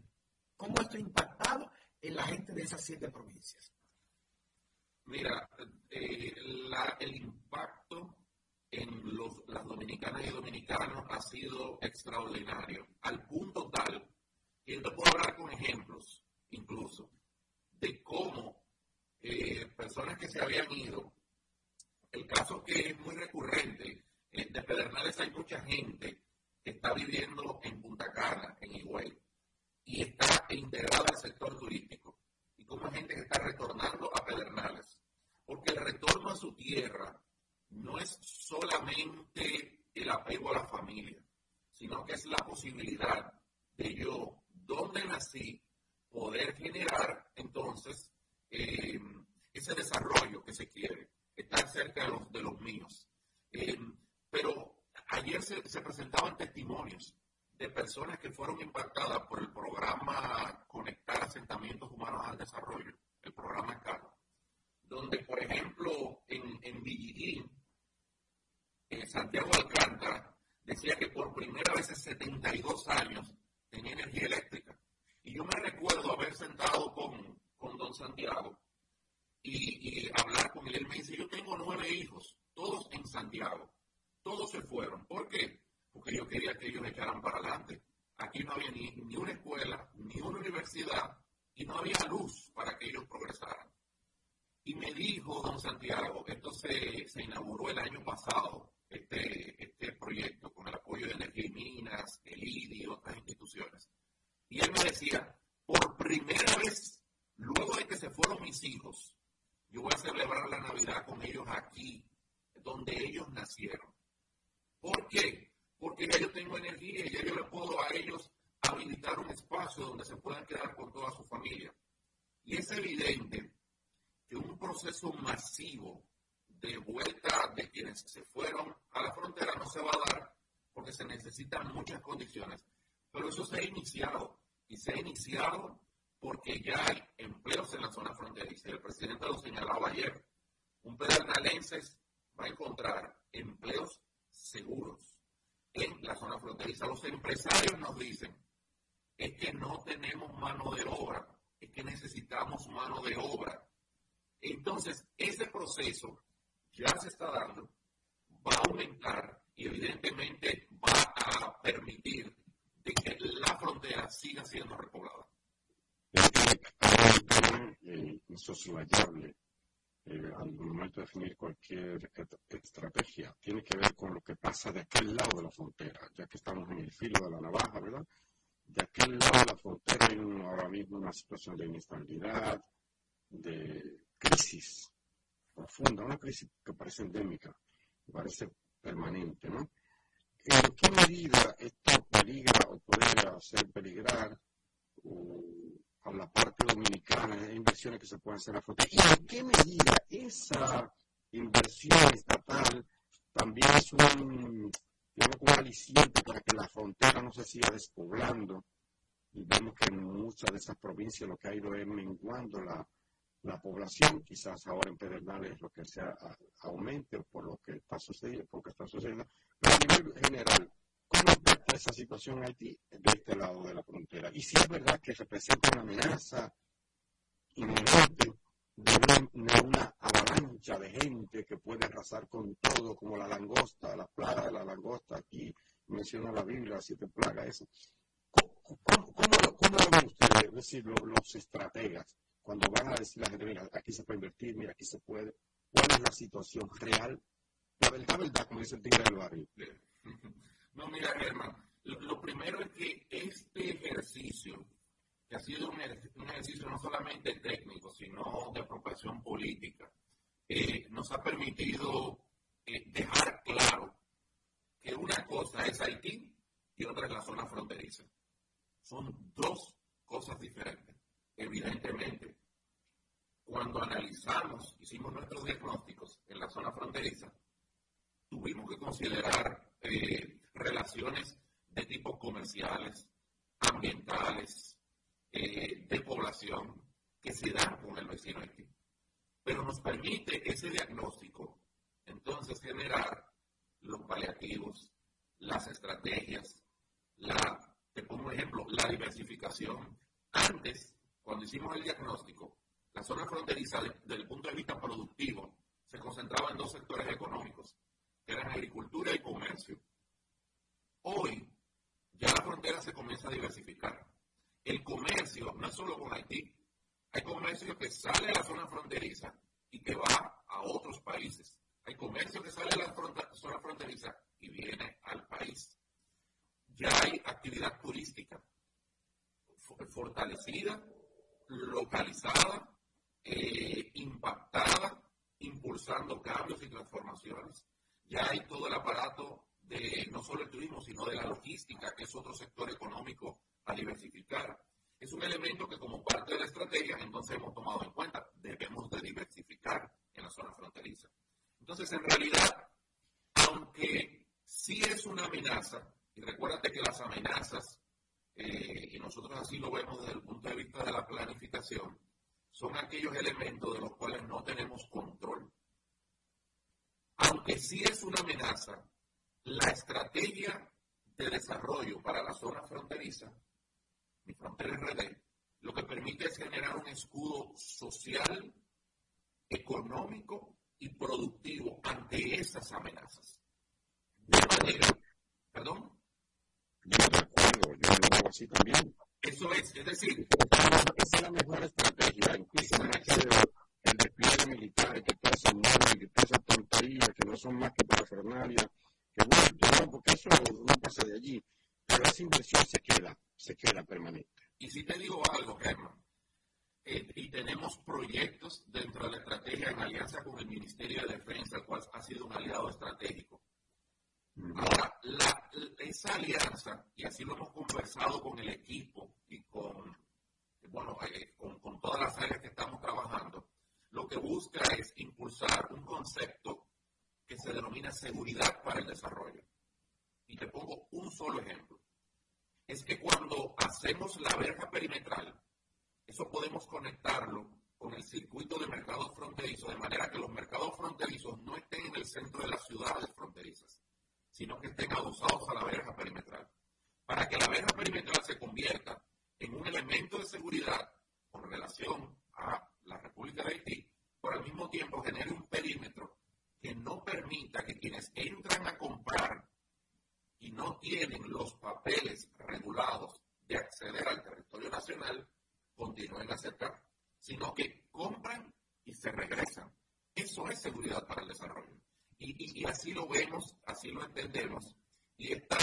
¿Cómo esto ha impactado en la gente de esas siete provincias? Mira, eh, el impacto en los, las dominicanas y dominicanos ha sido extraordinario, al punto tal que yo puedo hablar con ejemplos, incluso, de cómo eh, personas que se habían ido, el caso que es muy recurrente, eh, de Pedernales hay mucha gente que está viviendo en Punta Cana, en Higüey, y está integrada al sector turístico, y como gente que está retornando a Pedernales, porque el retorno a su tierra no es solamente el apego a la familia, sino que es la posibilidad de yo, donde nací, poder generar entonces eh, ese desarrollo que se quiere, estar cerca de los, de los míos. Eh, pero ayer se, se presentaban testimonios de personas que fueron impactadas por el programa Conectar Asentamientos Humanos al Desarrollo, el programa CAR, donde, por ejemplo, en, en en Santiago Alcántara, decía que por primera vez en 72 años tenía energía eléctrica. Y yo me recuerdo haber sentado con, con don Santiago y, y, hablar con él. Él me dice, yo tengo nueve hijos, todos en Santiago. Todos se fueron. ¿Por qué? Porque yo quería que ellos echaran para adelante. Aquí no había ni, ni una escuela, ni una universidad, y no había luz para que ellos progresaran. Y me dijo don Santiago, esto se, inauguró el año pasado, este, este proyecto, con el apoyo de Energía y Minas, el IDI y otras instituciones. Y él me decía, por primera vez, luego de que se fueron mis hijos, yo voy a celebrar la Navidad con ellos aquí, donde ellos nacieron. ¿Por qué? Porque ya yo tengo energía y ya yo le puedo a ellos habilitar un espacio donde se puedan quedar con toda su familia. Y es evidente que un proceso masivo de vuelta de quienes se fueron a la frontera no se va a dar porque se necesitan muchas condiciones. Pero eso se ha iniciado y se ha iniciado porque ya hay empleos en la zona fronteriza. El presidente lo señalaba ayer. Un pedernales va a encontrar empleos seguros en la zona fronteriza. Los empresarios nos dicen, es que no tenemos mano de obra, es que necesitamos mano de obra. Entonces, ese proceso ya se está dando, va a aumentar y evidentemente va a permitir de que la frontera siga siendo repoblada. Es que insoslayable eh, al momento de definir cualquier estrategia. Tiene que ver con lo que pasa de aquel lado de la frontera, ya que estamos en el filo de la navaja, ¿verdad? De aquel lado de la frontera hay ahora mismo una situación de inestabilidad, de crisis profunda, una crisis que parece endémica, parece permanente, ¿no? ¿En qué medida esto peligra o puede hacer peligrar a la parte dominicana inversiones que se pueden hacer la frontera? ¿Y en qué medida esa inversión estatal también es un, digamos, un aliciente para que la frontera no se siga despoblando? Y vemos que en muchas de esas provincias lo que ha ido es menguando la, la población, quizás ahora en Pedernales lo que sea aumente por lo que está sucediendo, porque está sucediendo, pero a nivel general, ¿cómo afecta esa situación en Haití de este lado de la frontera? Y si es verdad que representa una amenaza inminente de una, avalancha de gente que puede arrasar con todo, como la langosta, la plaga de la langosta, aquí menciona la Biblia, siete plagas, eso. ¿Cómo, cómo, lo ven ustedes, es decir, los estrategas? cuando van a decir a la gente, mira, aquí se puede invertir, mira, aquí se puede, cuál es la situación real, la verdad, verdad, como dice el tigre del barrio. No, mira, Germán, lo, primero es que este ejercicio, que ha sido un, ejercicio no solamente técnico, sino de apropiación política, eh, nos ha permitido eh, dejar claro que una cosa es Haití y otra es la zona fronteriza. Son dos cosas diferentes, evidentemente cuando analizamos, hicimos nuestros diagnósticos en la zona fronteriza, tuvimos que considerar eh, relaciones de tipo comerciales, ambientales, eh, de población, que se dan con el vecino aquí. Pero nos permite ese diagnóstico, entonces, generar los paliativos, las estrategias, la, te pongo un ejemplo, la diversificación. Antes, cuando hicimos el diagnóstico, la zona fronteriza, desde el punto de vista productivo, se concentraba en dos sectores económicos, que eran agricultura y comercio. Hoy, ya la frontera se comienza a diversificar. El comercio no es solo con Haití. Hay comercio que sale de la zona fronteriza y que va a otros países. Hay comercio que sale de la zona fronteriza y viene al país. Ya hay actividad turística fortalecida, localizada, eh, impactada, impulsando cambios y transformaciones. Ya hay todo el aparato de no solo el turismo, sino de la logística, que es otro sector económico a diversificar. Es un elemento que como parte de la estrategia entonces hemos tomado en cuenta. Debemos de diversificar en la zona fronteriza. Entonces, en realidad, aunque sí es una amenaza, y recuérdate que las amenazas, eh, y nosotros así lo vemos desde el punto de vista de la planificación, son aquellos elementos de los cuales no tenemos control. Aunque sí es una amenaza, la estrategia de desarrollo para la zona fronteriza, mi frontera RD, lo que permite es generar un escudo social, económico y productivo ante esas amenazas. De manera, perdón. Yo de acuerdo, yo lo hago así también. Eso es, es decir, esa es la mejor estrategia, incluso el despliegue militar, que todas esas normas, que todas esas tonterías, que no son más que para Fernalia, que bueno, no, porque eso no pasa de allí, pero esa inversión se queda, se queda permanente. Y si te digo algo, Germán, eh, y tenemos proyectos dentro de la estrategia en alianza con el Ministerio de Defensa, el cual ha sido un aliado estratégico. Ahora, esa alianza, y así lo hemos conversado con el equipo y con, bueno, eh, con, con todas las áreas que estamos trabajando, lo que busca es impulsar un concepto que se denomina seguridad para el desarrollo. Y te pongo un solo ejemplo es que cuando hacemos la verja perimetral, eso podemos conectarlo con el circuito de mercados fronterizos, de manera que los mercados fronterizos no estén en el centro de las ciudades fronterizas, sino que estén adosados a la verja perimetral. Para que la verja perimetral se convierta en un elemento de seguridad con relación a la República de Haití, por al mismo tiempo genere un perímetro que no permita que quienes entran a comprar y no tienen los papeles regulados de acceder al territorio nacional, continúen a aceptar, sino que compran y se regresan. Eso es seguridad para el desarrollo. Y, así lo vemos, así lo entendemos. Y esta,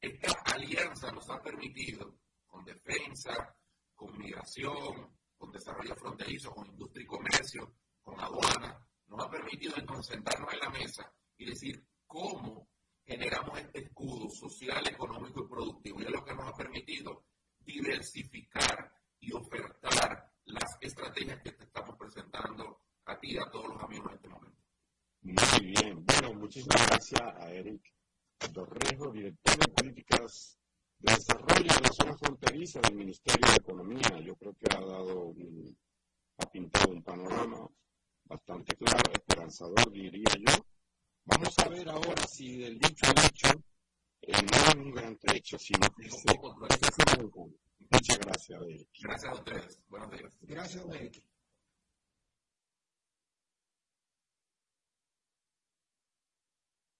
esta alianza nos ha permitido, con defensa, con migración, con desarrollo fronterizo, con industria y comercio, con aduana, nos ha permitido entonces sentarnos en la mesa y decir cómo generamos este escudo social, económico y productivo. Y es lo que nos ha permitido diversificar y ofertar las estrategias que te estamos presentando a ti y a todos los amigos en este momento. Muy bien. Bueno, muchísimas gracias a Eric Torrejo, director de políticas de desarrollo de la zona fronteriza del Ministerio de Economía. Yo creo que ha dado ha pintado un panorama bastante claro, esperanzador, diría yo, Vamos a ver ahora si del dicho al hecho eh, no es un gran trecho, sino que es un Muchas gracias, Eric. Gracias a ustedes. Buenos días. Gracias, Eric.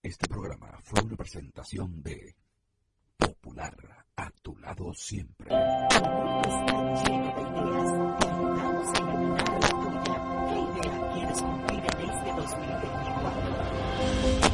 Este programa fue una presentación de Popular, a tu lado siempre se cumplirá desde 2024.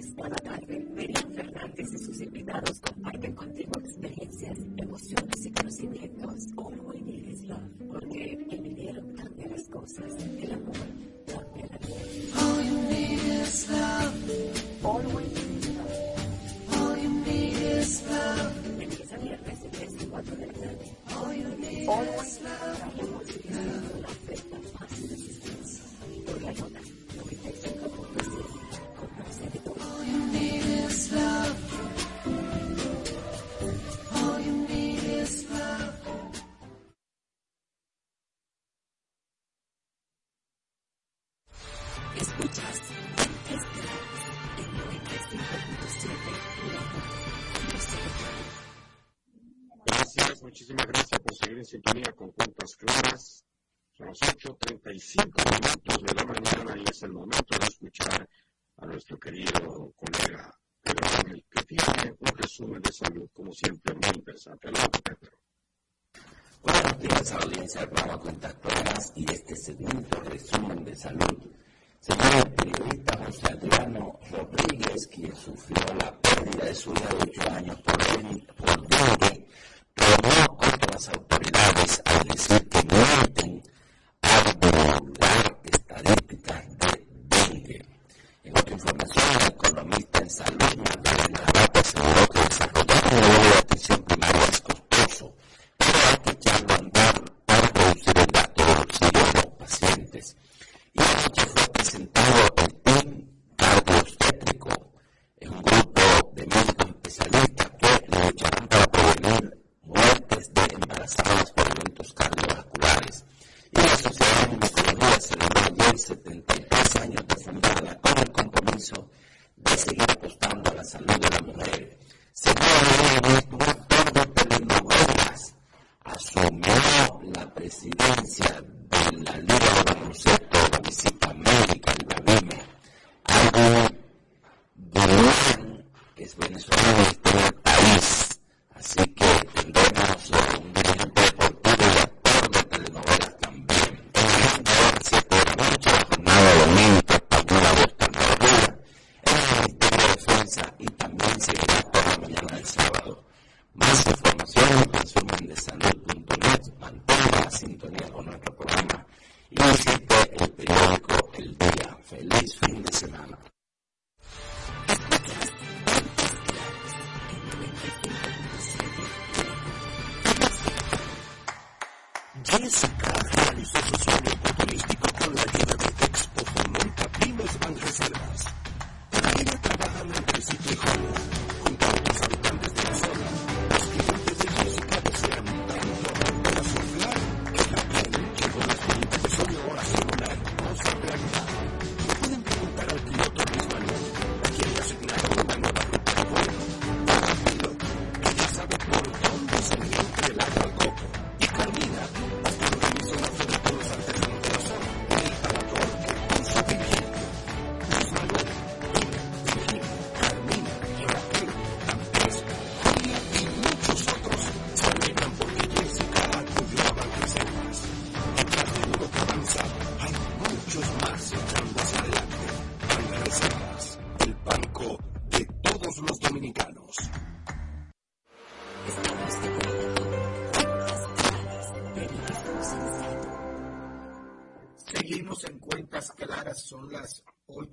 jueves tarde, Miriam Fernández y sus invitados comparten contigo experiencias, emociones y conocimientos. All we need is love, porque el dinero cambia las cosas, el amor cambia la vida. All you need is love. All we need is love. All you need is love. All you need All is love. La la es el momento de escuchar a nuestro querido colega Pedro Ángel, que tiene un resumen de salud, como siempre, muy interesante. Adelante, Pedro. Buenos días, audiencia programa Cuentas Claras y este segmento de resumen de salud. Señor el periodista José Adriano Rodríguez, quien sufrió la pérdida de su hija de 8 años por, por dengue, tomó contra las autoridades al decir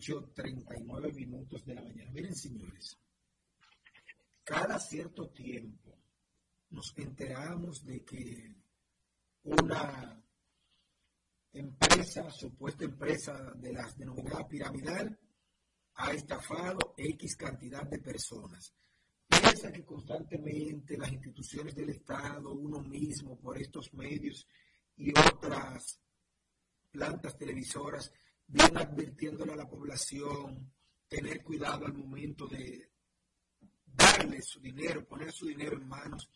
8.39 minutos de la mañana. Miren, señores, cada cierto tiempo nos enteramos de que una empresa, supuesta empresa de las denominadas piramidal, ha estafado X cantidad de personas. Piensa que constantemente las instituciones del Estado, uno mismo, por estos medios y otras plantas televisoras, vienen advirtiéndole a la población tener cuidado al momento de darle su dinero, poner su dinero en manos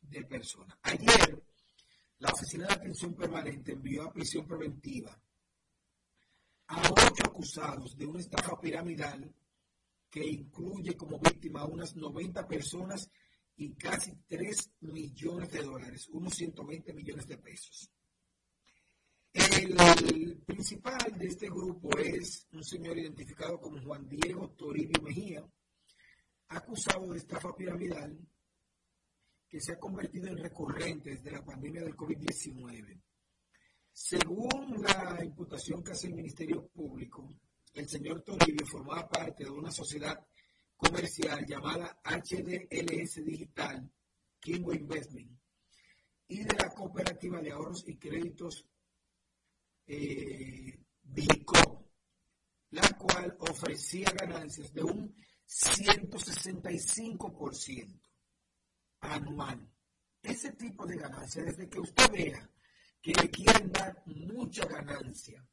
de personas. Ayer, la Oficina de Atención Permanente envió a prisión preventiva a ocho acusados de una estafa piramidal que incluye como víctima a unas 90 personas y casi 3 millones de dólares, unos 120 millones de pesos. El principal de este grupo es un señor identificado como Juan Diego Toribio Mejía, acusado de estafa piramidal que se ha convertido en recurrente desde la pandemia del COVID-19. Según la imputación que hace el Ministerio Público, el señor Toribio formaba parte de una sociedad comercial llamada HDLS Digital, Kimbo Investment, y de la cooperativa de ahorros y créditos eh, la cual ofrecía ganancias de un 165% anual. Ese tipo de ganancias, desde que usted vea que le quieren dar mucha ganancia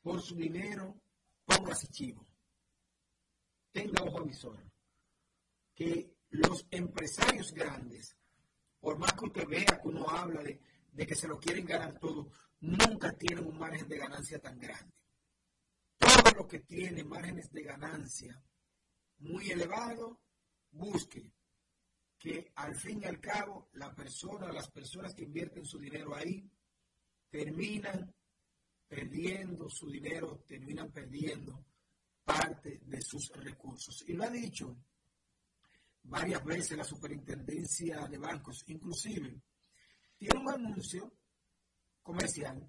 por su dinero, póngase chivo. Tenga ojo avisor. Que los empresarios grandes por más que usted vea que uno habla de que se lo quieren ganar todo, nunca tienen un margen de ganancia tan grande. Todo lo que tiene márgenes de ganancia muy elevados, busque que al fin y al cabo la persona, las personas que invierten su dinero ahí, terminan perdiendo su dinero, terminan perdiendo parte de sus recursos. Y lo ha dicho varias veces la superintendencia de bancos, inclusive tiene un anuncio comercial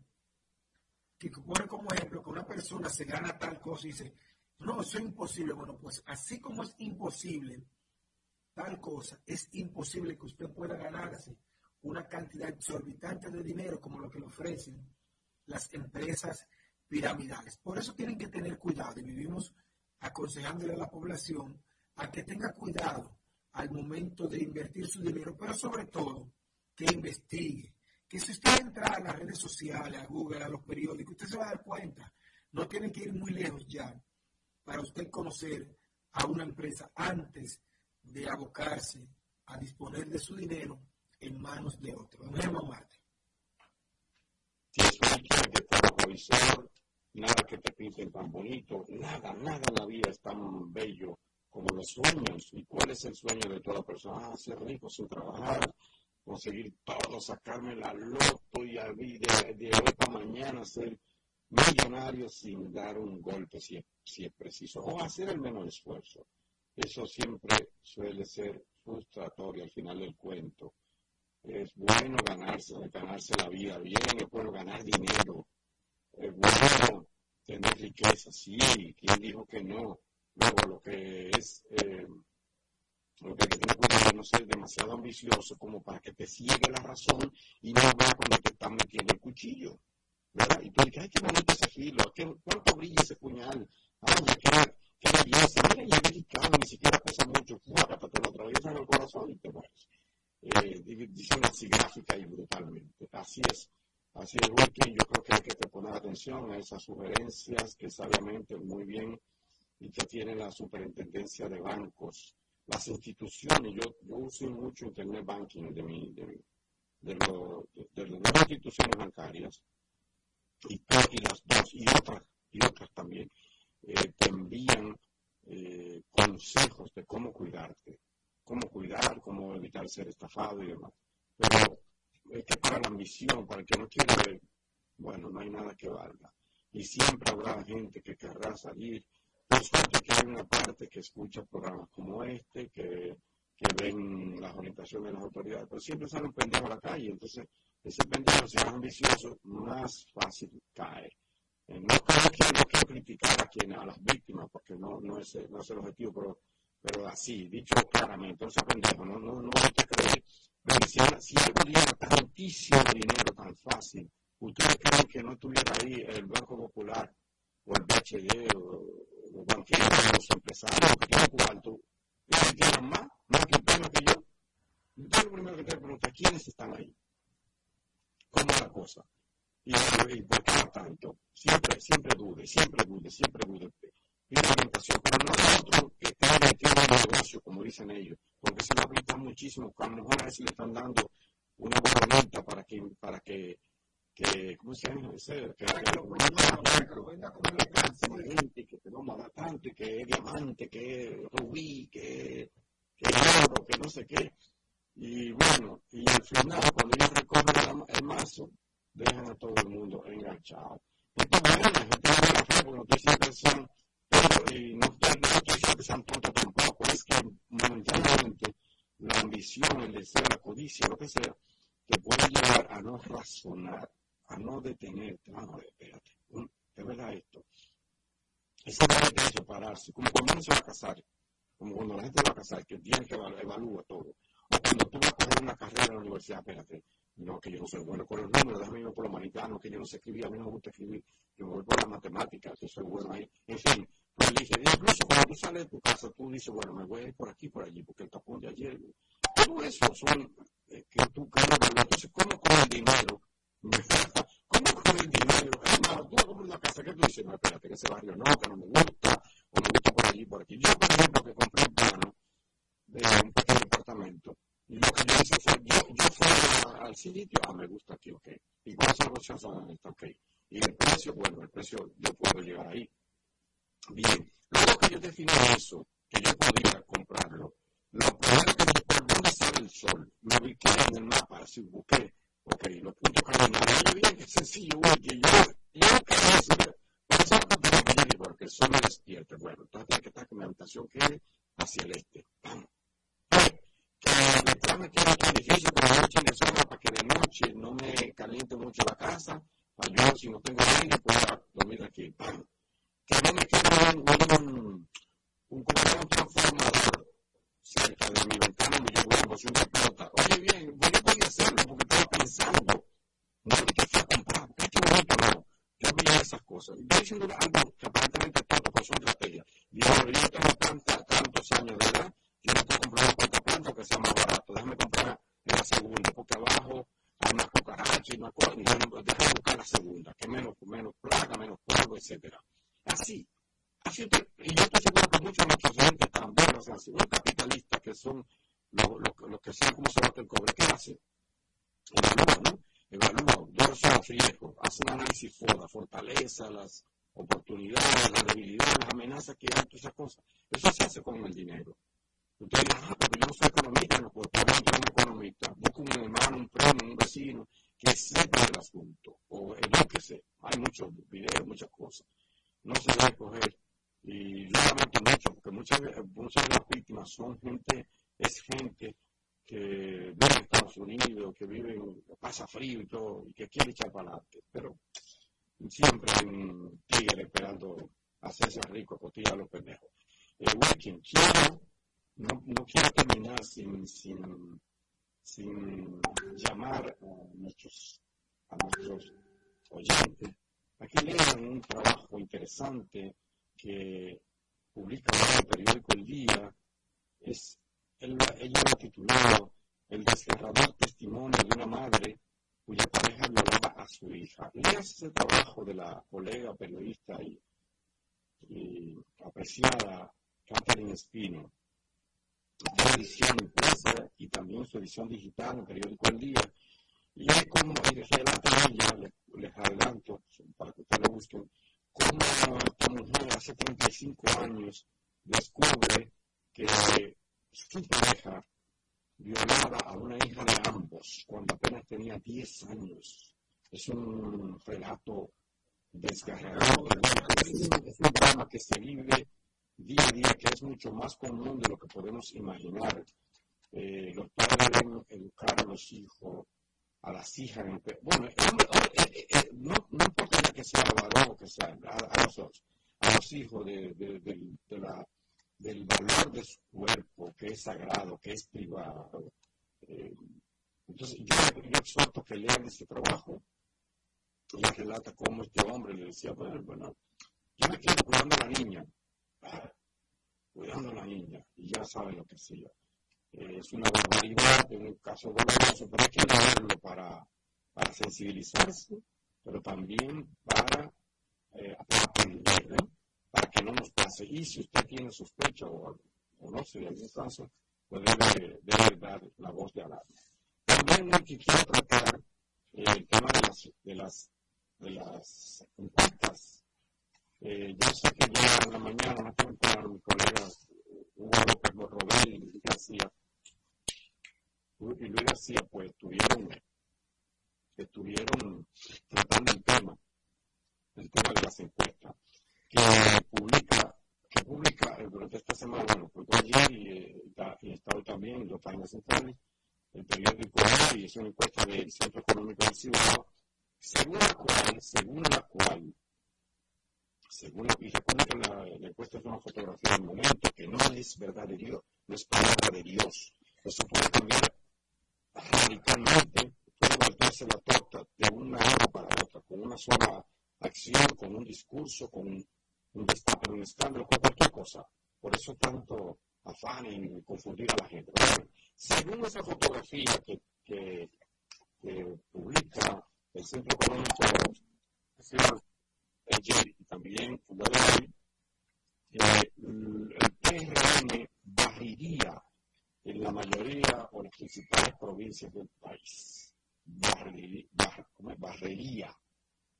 que pone como ejemplo que una persona se gana tal cosa y dice, no, eso es imposible. Bueno, pues así como es imposible tal cosa, es imposible que usted pueda ganarse una cantidad exorbitante de dinero como lo que le ofrecen las empresas piramidales. Por eso tienen que tener cuidado y vivimos aconsejándole a la población a que tenga cuidado al momento de invertir su dinero, pero sobre todo que investigue, que si usted entra a las redes sociales, a Google, a los periódicos, usted se va a dar cuenta, no tiene que ir muy lejos ya para usted conocer a una empresa antes de abocarse a disponer de su dinero en manos de otro. Ejemplo, Marte. Si es una que te nada que te pinten tan bonito, nada, nada en la vida es tan bello como los sueños. ¿Y cuál es el sueño de toda persona? Ah, ser rico sin trabajar, conseguir todo, sacarme la loto y de, de hoy para mañana ser millonario sin dar un golpe si es, si es preciso, o hacer el menor esfuerzo. Eso siempre suele ser frustratorio al final del cuento. Es bueno ganarse, ganarse la vida bien, es bueno ganar dinero, es bueno tener riqueza, sí, ¿quién dijo que no? Luego lo que es, eh, lo que hay que tener cuidado no ser demasiado ambicioso como para que te ciegue la razón y no vea cuando te están metiendo el cuchillo. ¿verdad? Y tú dices, ay, qué bonito ese filo, cuánto brilla ese puñal, ay, qué, qué belleza, mira, y es delicado, ni siquiera pesa mucho, fuera, te lo atraviesan el corazón y te mueres. Eh, diciendo así gráfica y brutalmente. Así es. Así es, Wilkin, yo creo que hay que poner atención a esas sugerencias que sabiamente muy bien y que tiene la superintendencia de bancos, las instituciones. Yo, yo uso mucho Internet Banking de, mi, de, de, de, las instituciones bancarias y, las dos y otras, y otras también eh, te envían eh, consejos de cómo cuidarte, cómo cuidar, cómo evitar ser estafado y demás. Pero es que para la ambición, para el que no quiere, bueno, no hay nada que valga. Y siempre habrá gente que querrá salir por suerte que hay una parte que escucha programas como este, que, ven las orientaciones de las autoridades, pero siempre sale un pendejo a la calle, entonces ese pendejo, si es ambicioso, más fácil cae. Eh, no, quiero, criticar a, quien, a las víctimas, porque no, no, es, no es el objetivo, pero, pero así, dicho claramente, ese pendejo, no, no, no hay que creer. si, si algo tantísimo dinero tan fácil, ¿ustedes creen que no estuviera ahí el Banco Popular o el BHD o los banqueros, los empresarios que tienen cuarto, ellos tienen más, más que más que yo. Entonces lo primero que te pregunta, ¿quiénes están ahí? ¿Cómo es la cosa? Y, y por qué tanto? Siempre, siempre dude, siempre dude, siempre dude. La orientación, pero no otro que tiene, tiene un negocio, como dicen ellos, porque se lo habilitan muchísimo, que a lo mejor a veces le están dando una buena para que, para que que, ¿cómo se llama? Ese, que, gente, que te lo da tanto, que es diamante, que es rubí, que, que es oro, que no sé qué. Y bueno, y al final, cuando ellos recogen el mazo, dejan a todo el mundo enganchado. Esto es bueno, la gente no la fe, porque estoy que sean, pero, y no, no estoy que sean tontos tampoco, es que momentáneamente la ambición, el deseo, la codicia, lo que sea, te puede llevar a no razonar a no detenerte. Ah, no, espérate, es verdad esto. Esa gente de separarse, como cuando uno se va a casar, como cuando la gente va a casar, que tiene que evaluar todo. O cuando tú vas a coger una carrera en la universidad, espérate, no, que yo no soy bueno con los números, déjame ir por lo humanitarios, que yo no sé escribir, a mí no me gusta escribir, yo voy por la matemática, que soy bueno ahí. En fin, pues dije, incluso cuando tú sales de tu casa, tú dices, bueno, me voy a ir por aquí, por allí, porque el tapón de ayer, todo eso son eh, que tú cargas, entonces, ¿cómo con el dinero? ¿Cómo con el dinero? Hermano, tú vas a una casa que tú dices, no, espérate, que ese barrio no, que no me gusta, o me gusta por allí, por aquí. Yo, por ejemplo, que compré un plano de un pequeño apartamento, y lo que yo hice fue, yo, yo sitio, ah, me gusta aquí, ok. ¿Y es la negociación? Está ok. Y el precio, bueno, el precio yo puedo llegar ahí. Bien, luego que yo defino eso, que yo podía comprarlo, lo primero que por dónde sale el sol, me ubiqué en el mapa, así busqué, ok, los puntos cardinales, yo bien, qué sencillo, oye, yo, yo es eso, que llegar, porque el sol me despierta, bueno, entonces tiene que estar que mi habitación quede hacia el este, que detrás me queda otro edificio con la noche de zona para que de noche no me caliente mucho la casa, para yo si no tengo aire pueda dormir aquí, que no me quede un, un, un, transformador cerca de mi ventana donde yo voy a una pelota. Oye, bien, pues yo podía hacerlo porque estaba pensando. No es que fue a comprar, porque es que bonito no. Yo esas cosas. Yo diciendo algo que aparentemente es tonto, pero son estrategias. Y ahora yo tengo tanta, tantos años de edad, yo no puedo comprar una cuarta planta que sea más barato. Déjame comprar la segunda, porque abajo hay más cucarachas y más cosas. Déjame buscar la segunda, que menos, menos plaga, menos polvo, etcétera. Así, así y yo estoy seguro que muchos de nuestros también, los capitalistas que son los lo, lo que saben cómo se bate el cobre, ¿qué hacen? Evalúan, ¿no? Evalúan, dos son riesgos, hacen análisis FODA, fortaleza, las oportunidades, las debilidades, las amenazas que hay, todas esas cosas. Eso se hace con el dinero. Ustedes dirán, ah, pero yo no soy economista, no puedo tener un economista. Busco un hermano, un primo, un vecino que sepa del asunto, o edúquese. Hay muchos videos, muchas cosas no se debe coger. Y yo lamento mucho, porque muchas, muchas de las víctimas son gente, es gente que vive en Estados Unidos, que vive, pasa frío y todo, y que quiere echar para adelante. Pero siempre hay un tigre esperando hacerse rico, cotilla a los pendejos. Eh, quiero, no, no quiero terminar sin, sin, sin llamar a nuestros, a nuestros oyentes Aquí lean un trabajo interesante que publica en el periódico El Día. Es, ella lo ha titulado El desgarrador testimonio de una madre cuya pareja violaba a su hija. Leas ese trabajo de la colega periodista y, apreciada Catherine Espino. Su edición impresa y también su edición digital en el periódico El Día. Y es como, y relata ella, les adelanto, para que ustedes lo busquen, cómo mujer hace 35 años descubre que su pareja violaba a una hija de ambos cuando apenas tenía 10 años. Es un relato desgarrador, es un drama que se vive día a día, que es mucho más común de lo que podemos imaginar. Los padres deben educar a los hijos a las hijas. Bueno, eh, eh, eh, no, no importa ya que sea varón o que sea a, los, a los hijos de, la, del valor de su cuerpo, que es sagrado, que es privado. entonces, yo, yo exhorto que lean ese trabajo. Ella relata cómo este hombre le decía, bueno, bueno yo me quedo cuidando a la niña, cuidando a la niña, y ya sabe lo que hacía es una barbaridad, un caso doloroso, pero hay que leerlo para, para sensibilizarse, pero también para, eh, aprender, para que no nos pase. Y si usted tiene sospecha o, o no sé, en algún caso, pues debe, debe, dar la voz de alarma. También hay que quiero tratar eh, el tema de las, de las, de las encuestas. Eh, yo sé que ya en la mañana tengo con mi colega Hugo López Morrobel y García y Luis García, pues estuvieron, estuvieron tratando el tema, el tema de las encuestas, que publica, que publica eh, durante esta semana, bueno, pues ayer y, eh, y está hoy también en los páginas centrales, el periódico y es una encuesta del Centro Económico del Cibao, según la cual, según la cual, según y recuerda que la, la, encuesta es una fotografía del momento, que no es verdad de Dios, no es palabra de Dios. Eso puede cambiar radicalmente puede voltearse la torta de una hora para otra, con una sola acción, con un discurso, con un, un destape, un escándalo, con cualquier cosa. Por eso tanto afán en confundir a la gente. según esa fotografía que, que, publica el Centro Económico ayer y también eh, el PRM barriría en la mayoría o las principales provincias del país. barrería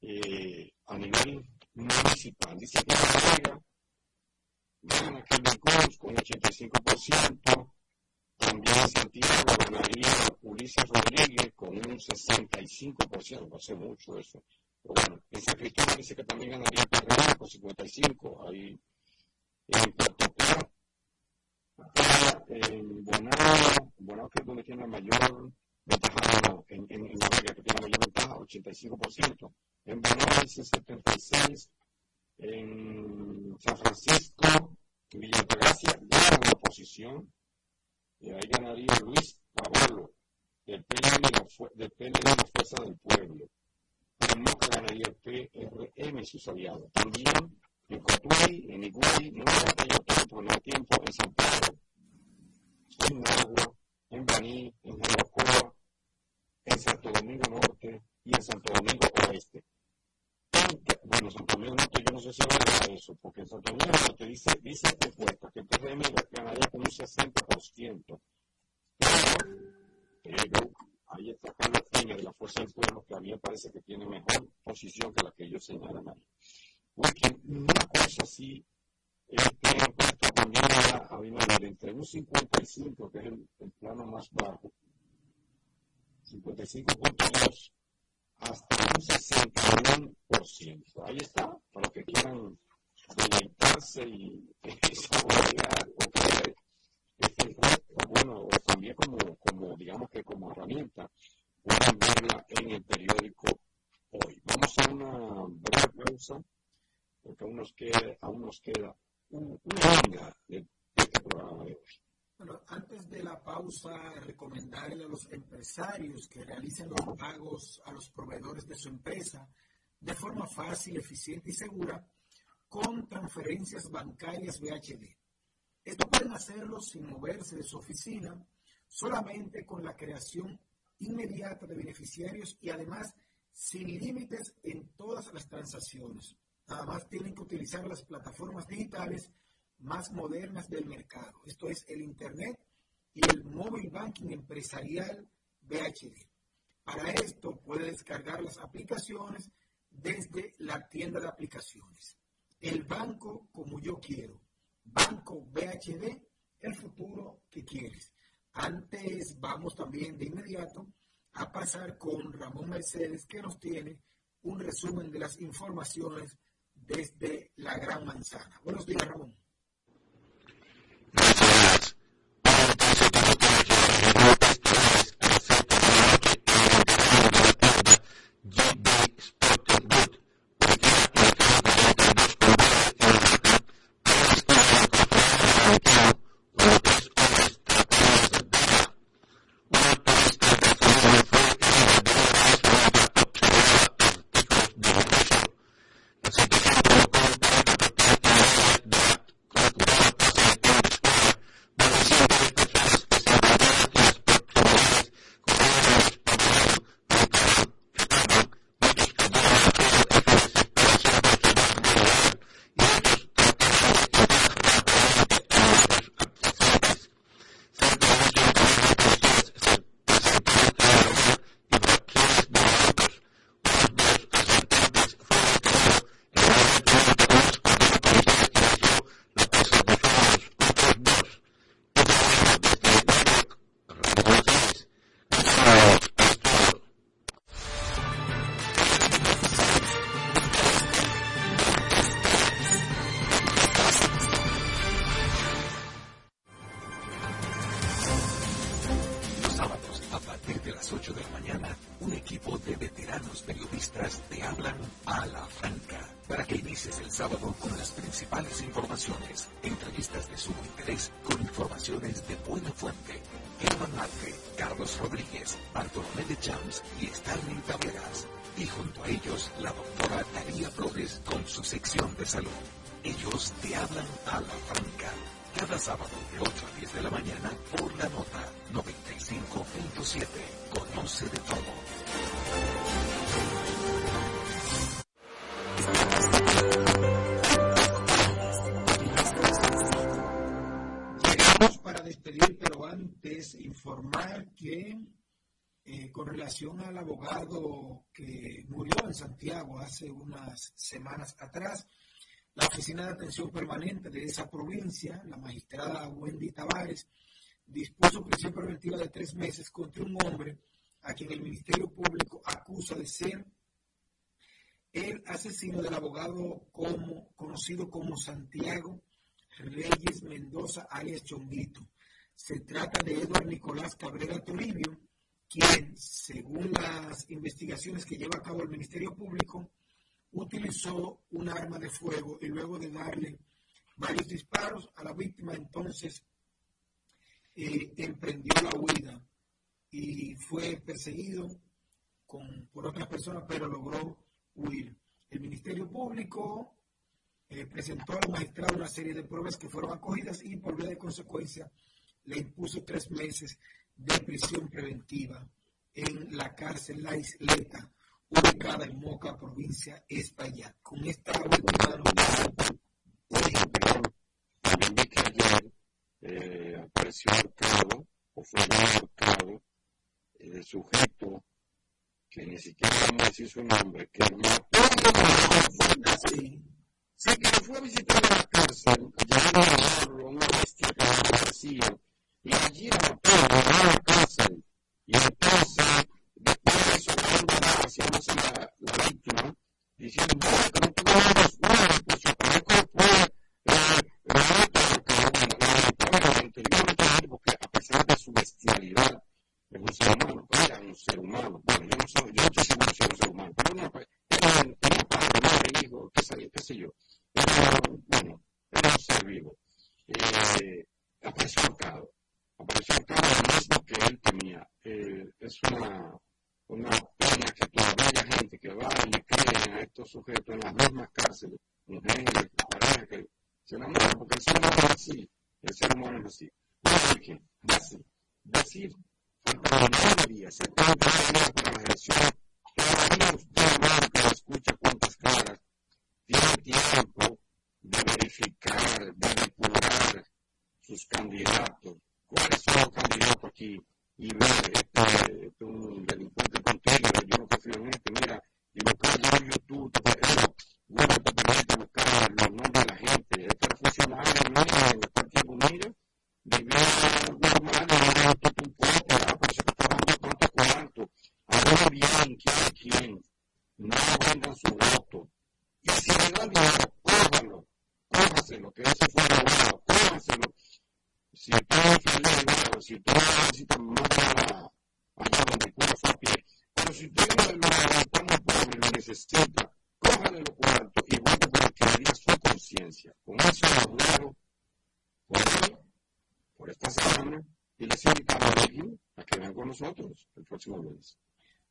eh, a nivel municipal. Dice que la gana Cruz con 85%, también Santiago ganaría Ulises Rodríguez con un 65%, no hace mucho eso. Bueno, en San Cristóbal dice que también ganaría Carrera con 55%, ahí en Puerto Plata, en Bonao, Bonao que es donde tiene la mayor ventaja, no, en, en, en la que tiene la mayor ventaja, 85%, en Bonao dice 76%, en San Francisco, Villa Gracia gana la oposición, y ahí ganaría Luis Caballo, del PLD, PLD la Fuerza del Pueblo. En Moca ganaría PRM y sus aliados. También en Cotuí, en Iguay, no ha tenido tiempo, no hay tiempo, en San Pedro, en Agua, en Baní, en Jaracoa, en Santo Domingo Norte y en Santo Domingo Oeste. Bueno, Santo Domingo Norte yo no sé si va a eso, porque en Santo Domingo Norte dice, dice esta encuesta que el PRM ganaría con un 60%. Pero, ahí está Carlos Peña de la Fuerza del Pueblo, que a mí me parece que tiene mejor posición que la que ellos señalan ahí. Porque una cosa así es que encuesta también a Abinader entre un 55, que es el, plano más bajo, 55.2 hasta un 61%. Ahí está, para que quieran deleitarse y, y saborear o este bueno, también como, como, digamos que como herramienta, pueden verla en el periódico hoy. Vamos a una breve pausa, porque aún nos queda, aún nos queda un, una de, de este programa de hoy. Bueno, antes de la pausa, recomendarle a los empresarios que realicen los pagos a los proveedores de su empresa de forma fácil, eficiente y segura con transferencias bancarias VHD. Esto pueden hacerlo sin moverse de su oficina, solamente con la creación inmediata de beneficiarios y además sin límites en todas las transacciones. Nada más tienen que utilizar las plataformas digitales más modernas del mercado. Esto es el Internet y el Mobile Banking Empresarial BHD. Para esto puede descargar las aplicaciones desde la tienda de aplicaciones. El banco como yo quiero. Banco BHD, el futuro que quieres. Antes vamos también de inmediato a pasar con Ramón Mercedes que nos tiene un resumen de las informaciones desde la Gran Manzana. Buenos días, Ramón. Relación al abogado que murió en Santiago hace unas semanas atrás, la Oficina de Atención Permanente de esa provincia, la magistrada Wendy Tavares, dispuso prisión preventiva de tres meses contra un hombre a quien el Ministerio Público acusa de ser el asesino del abogado como, conocido como Santiago Reyes Mendoza, alias Chonguito. Se trata de Eduardo Nicolás Cabrera Toribio, quien, según las investigaciones que lleva a cabo el Ministerio Público, utilizó un arma de fuego y luego de darle varios disparos a la víctima, entonces eh, emprendió la huida y fue perseguido con, por otras personas, pero logró huir. El Ministerio Público eh, presentó a la magistrada una serie de pruebas que fueron acogidas y por vía de consecuencia le impuso tres meses de prisión preventiva en la cárcel La Isleta, ubicada en Moca, provincia España. Con esta última. También que ayer eh, apareció arcado, o fue arcado, el sujeto que ni siquiera vamos a decir su nombre, que mató a así. Sí, que fue a visitar a la cárcel, llegaron a agarrarlo, una bestia que lo y allí lo mató,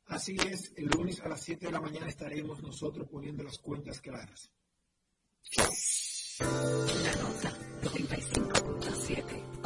Así es, el lunes a las 7 de la mañana estaremos nosotros poniendo las cuentas claras. Chao. La nota 95.7.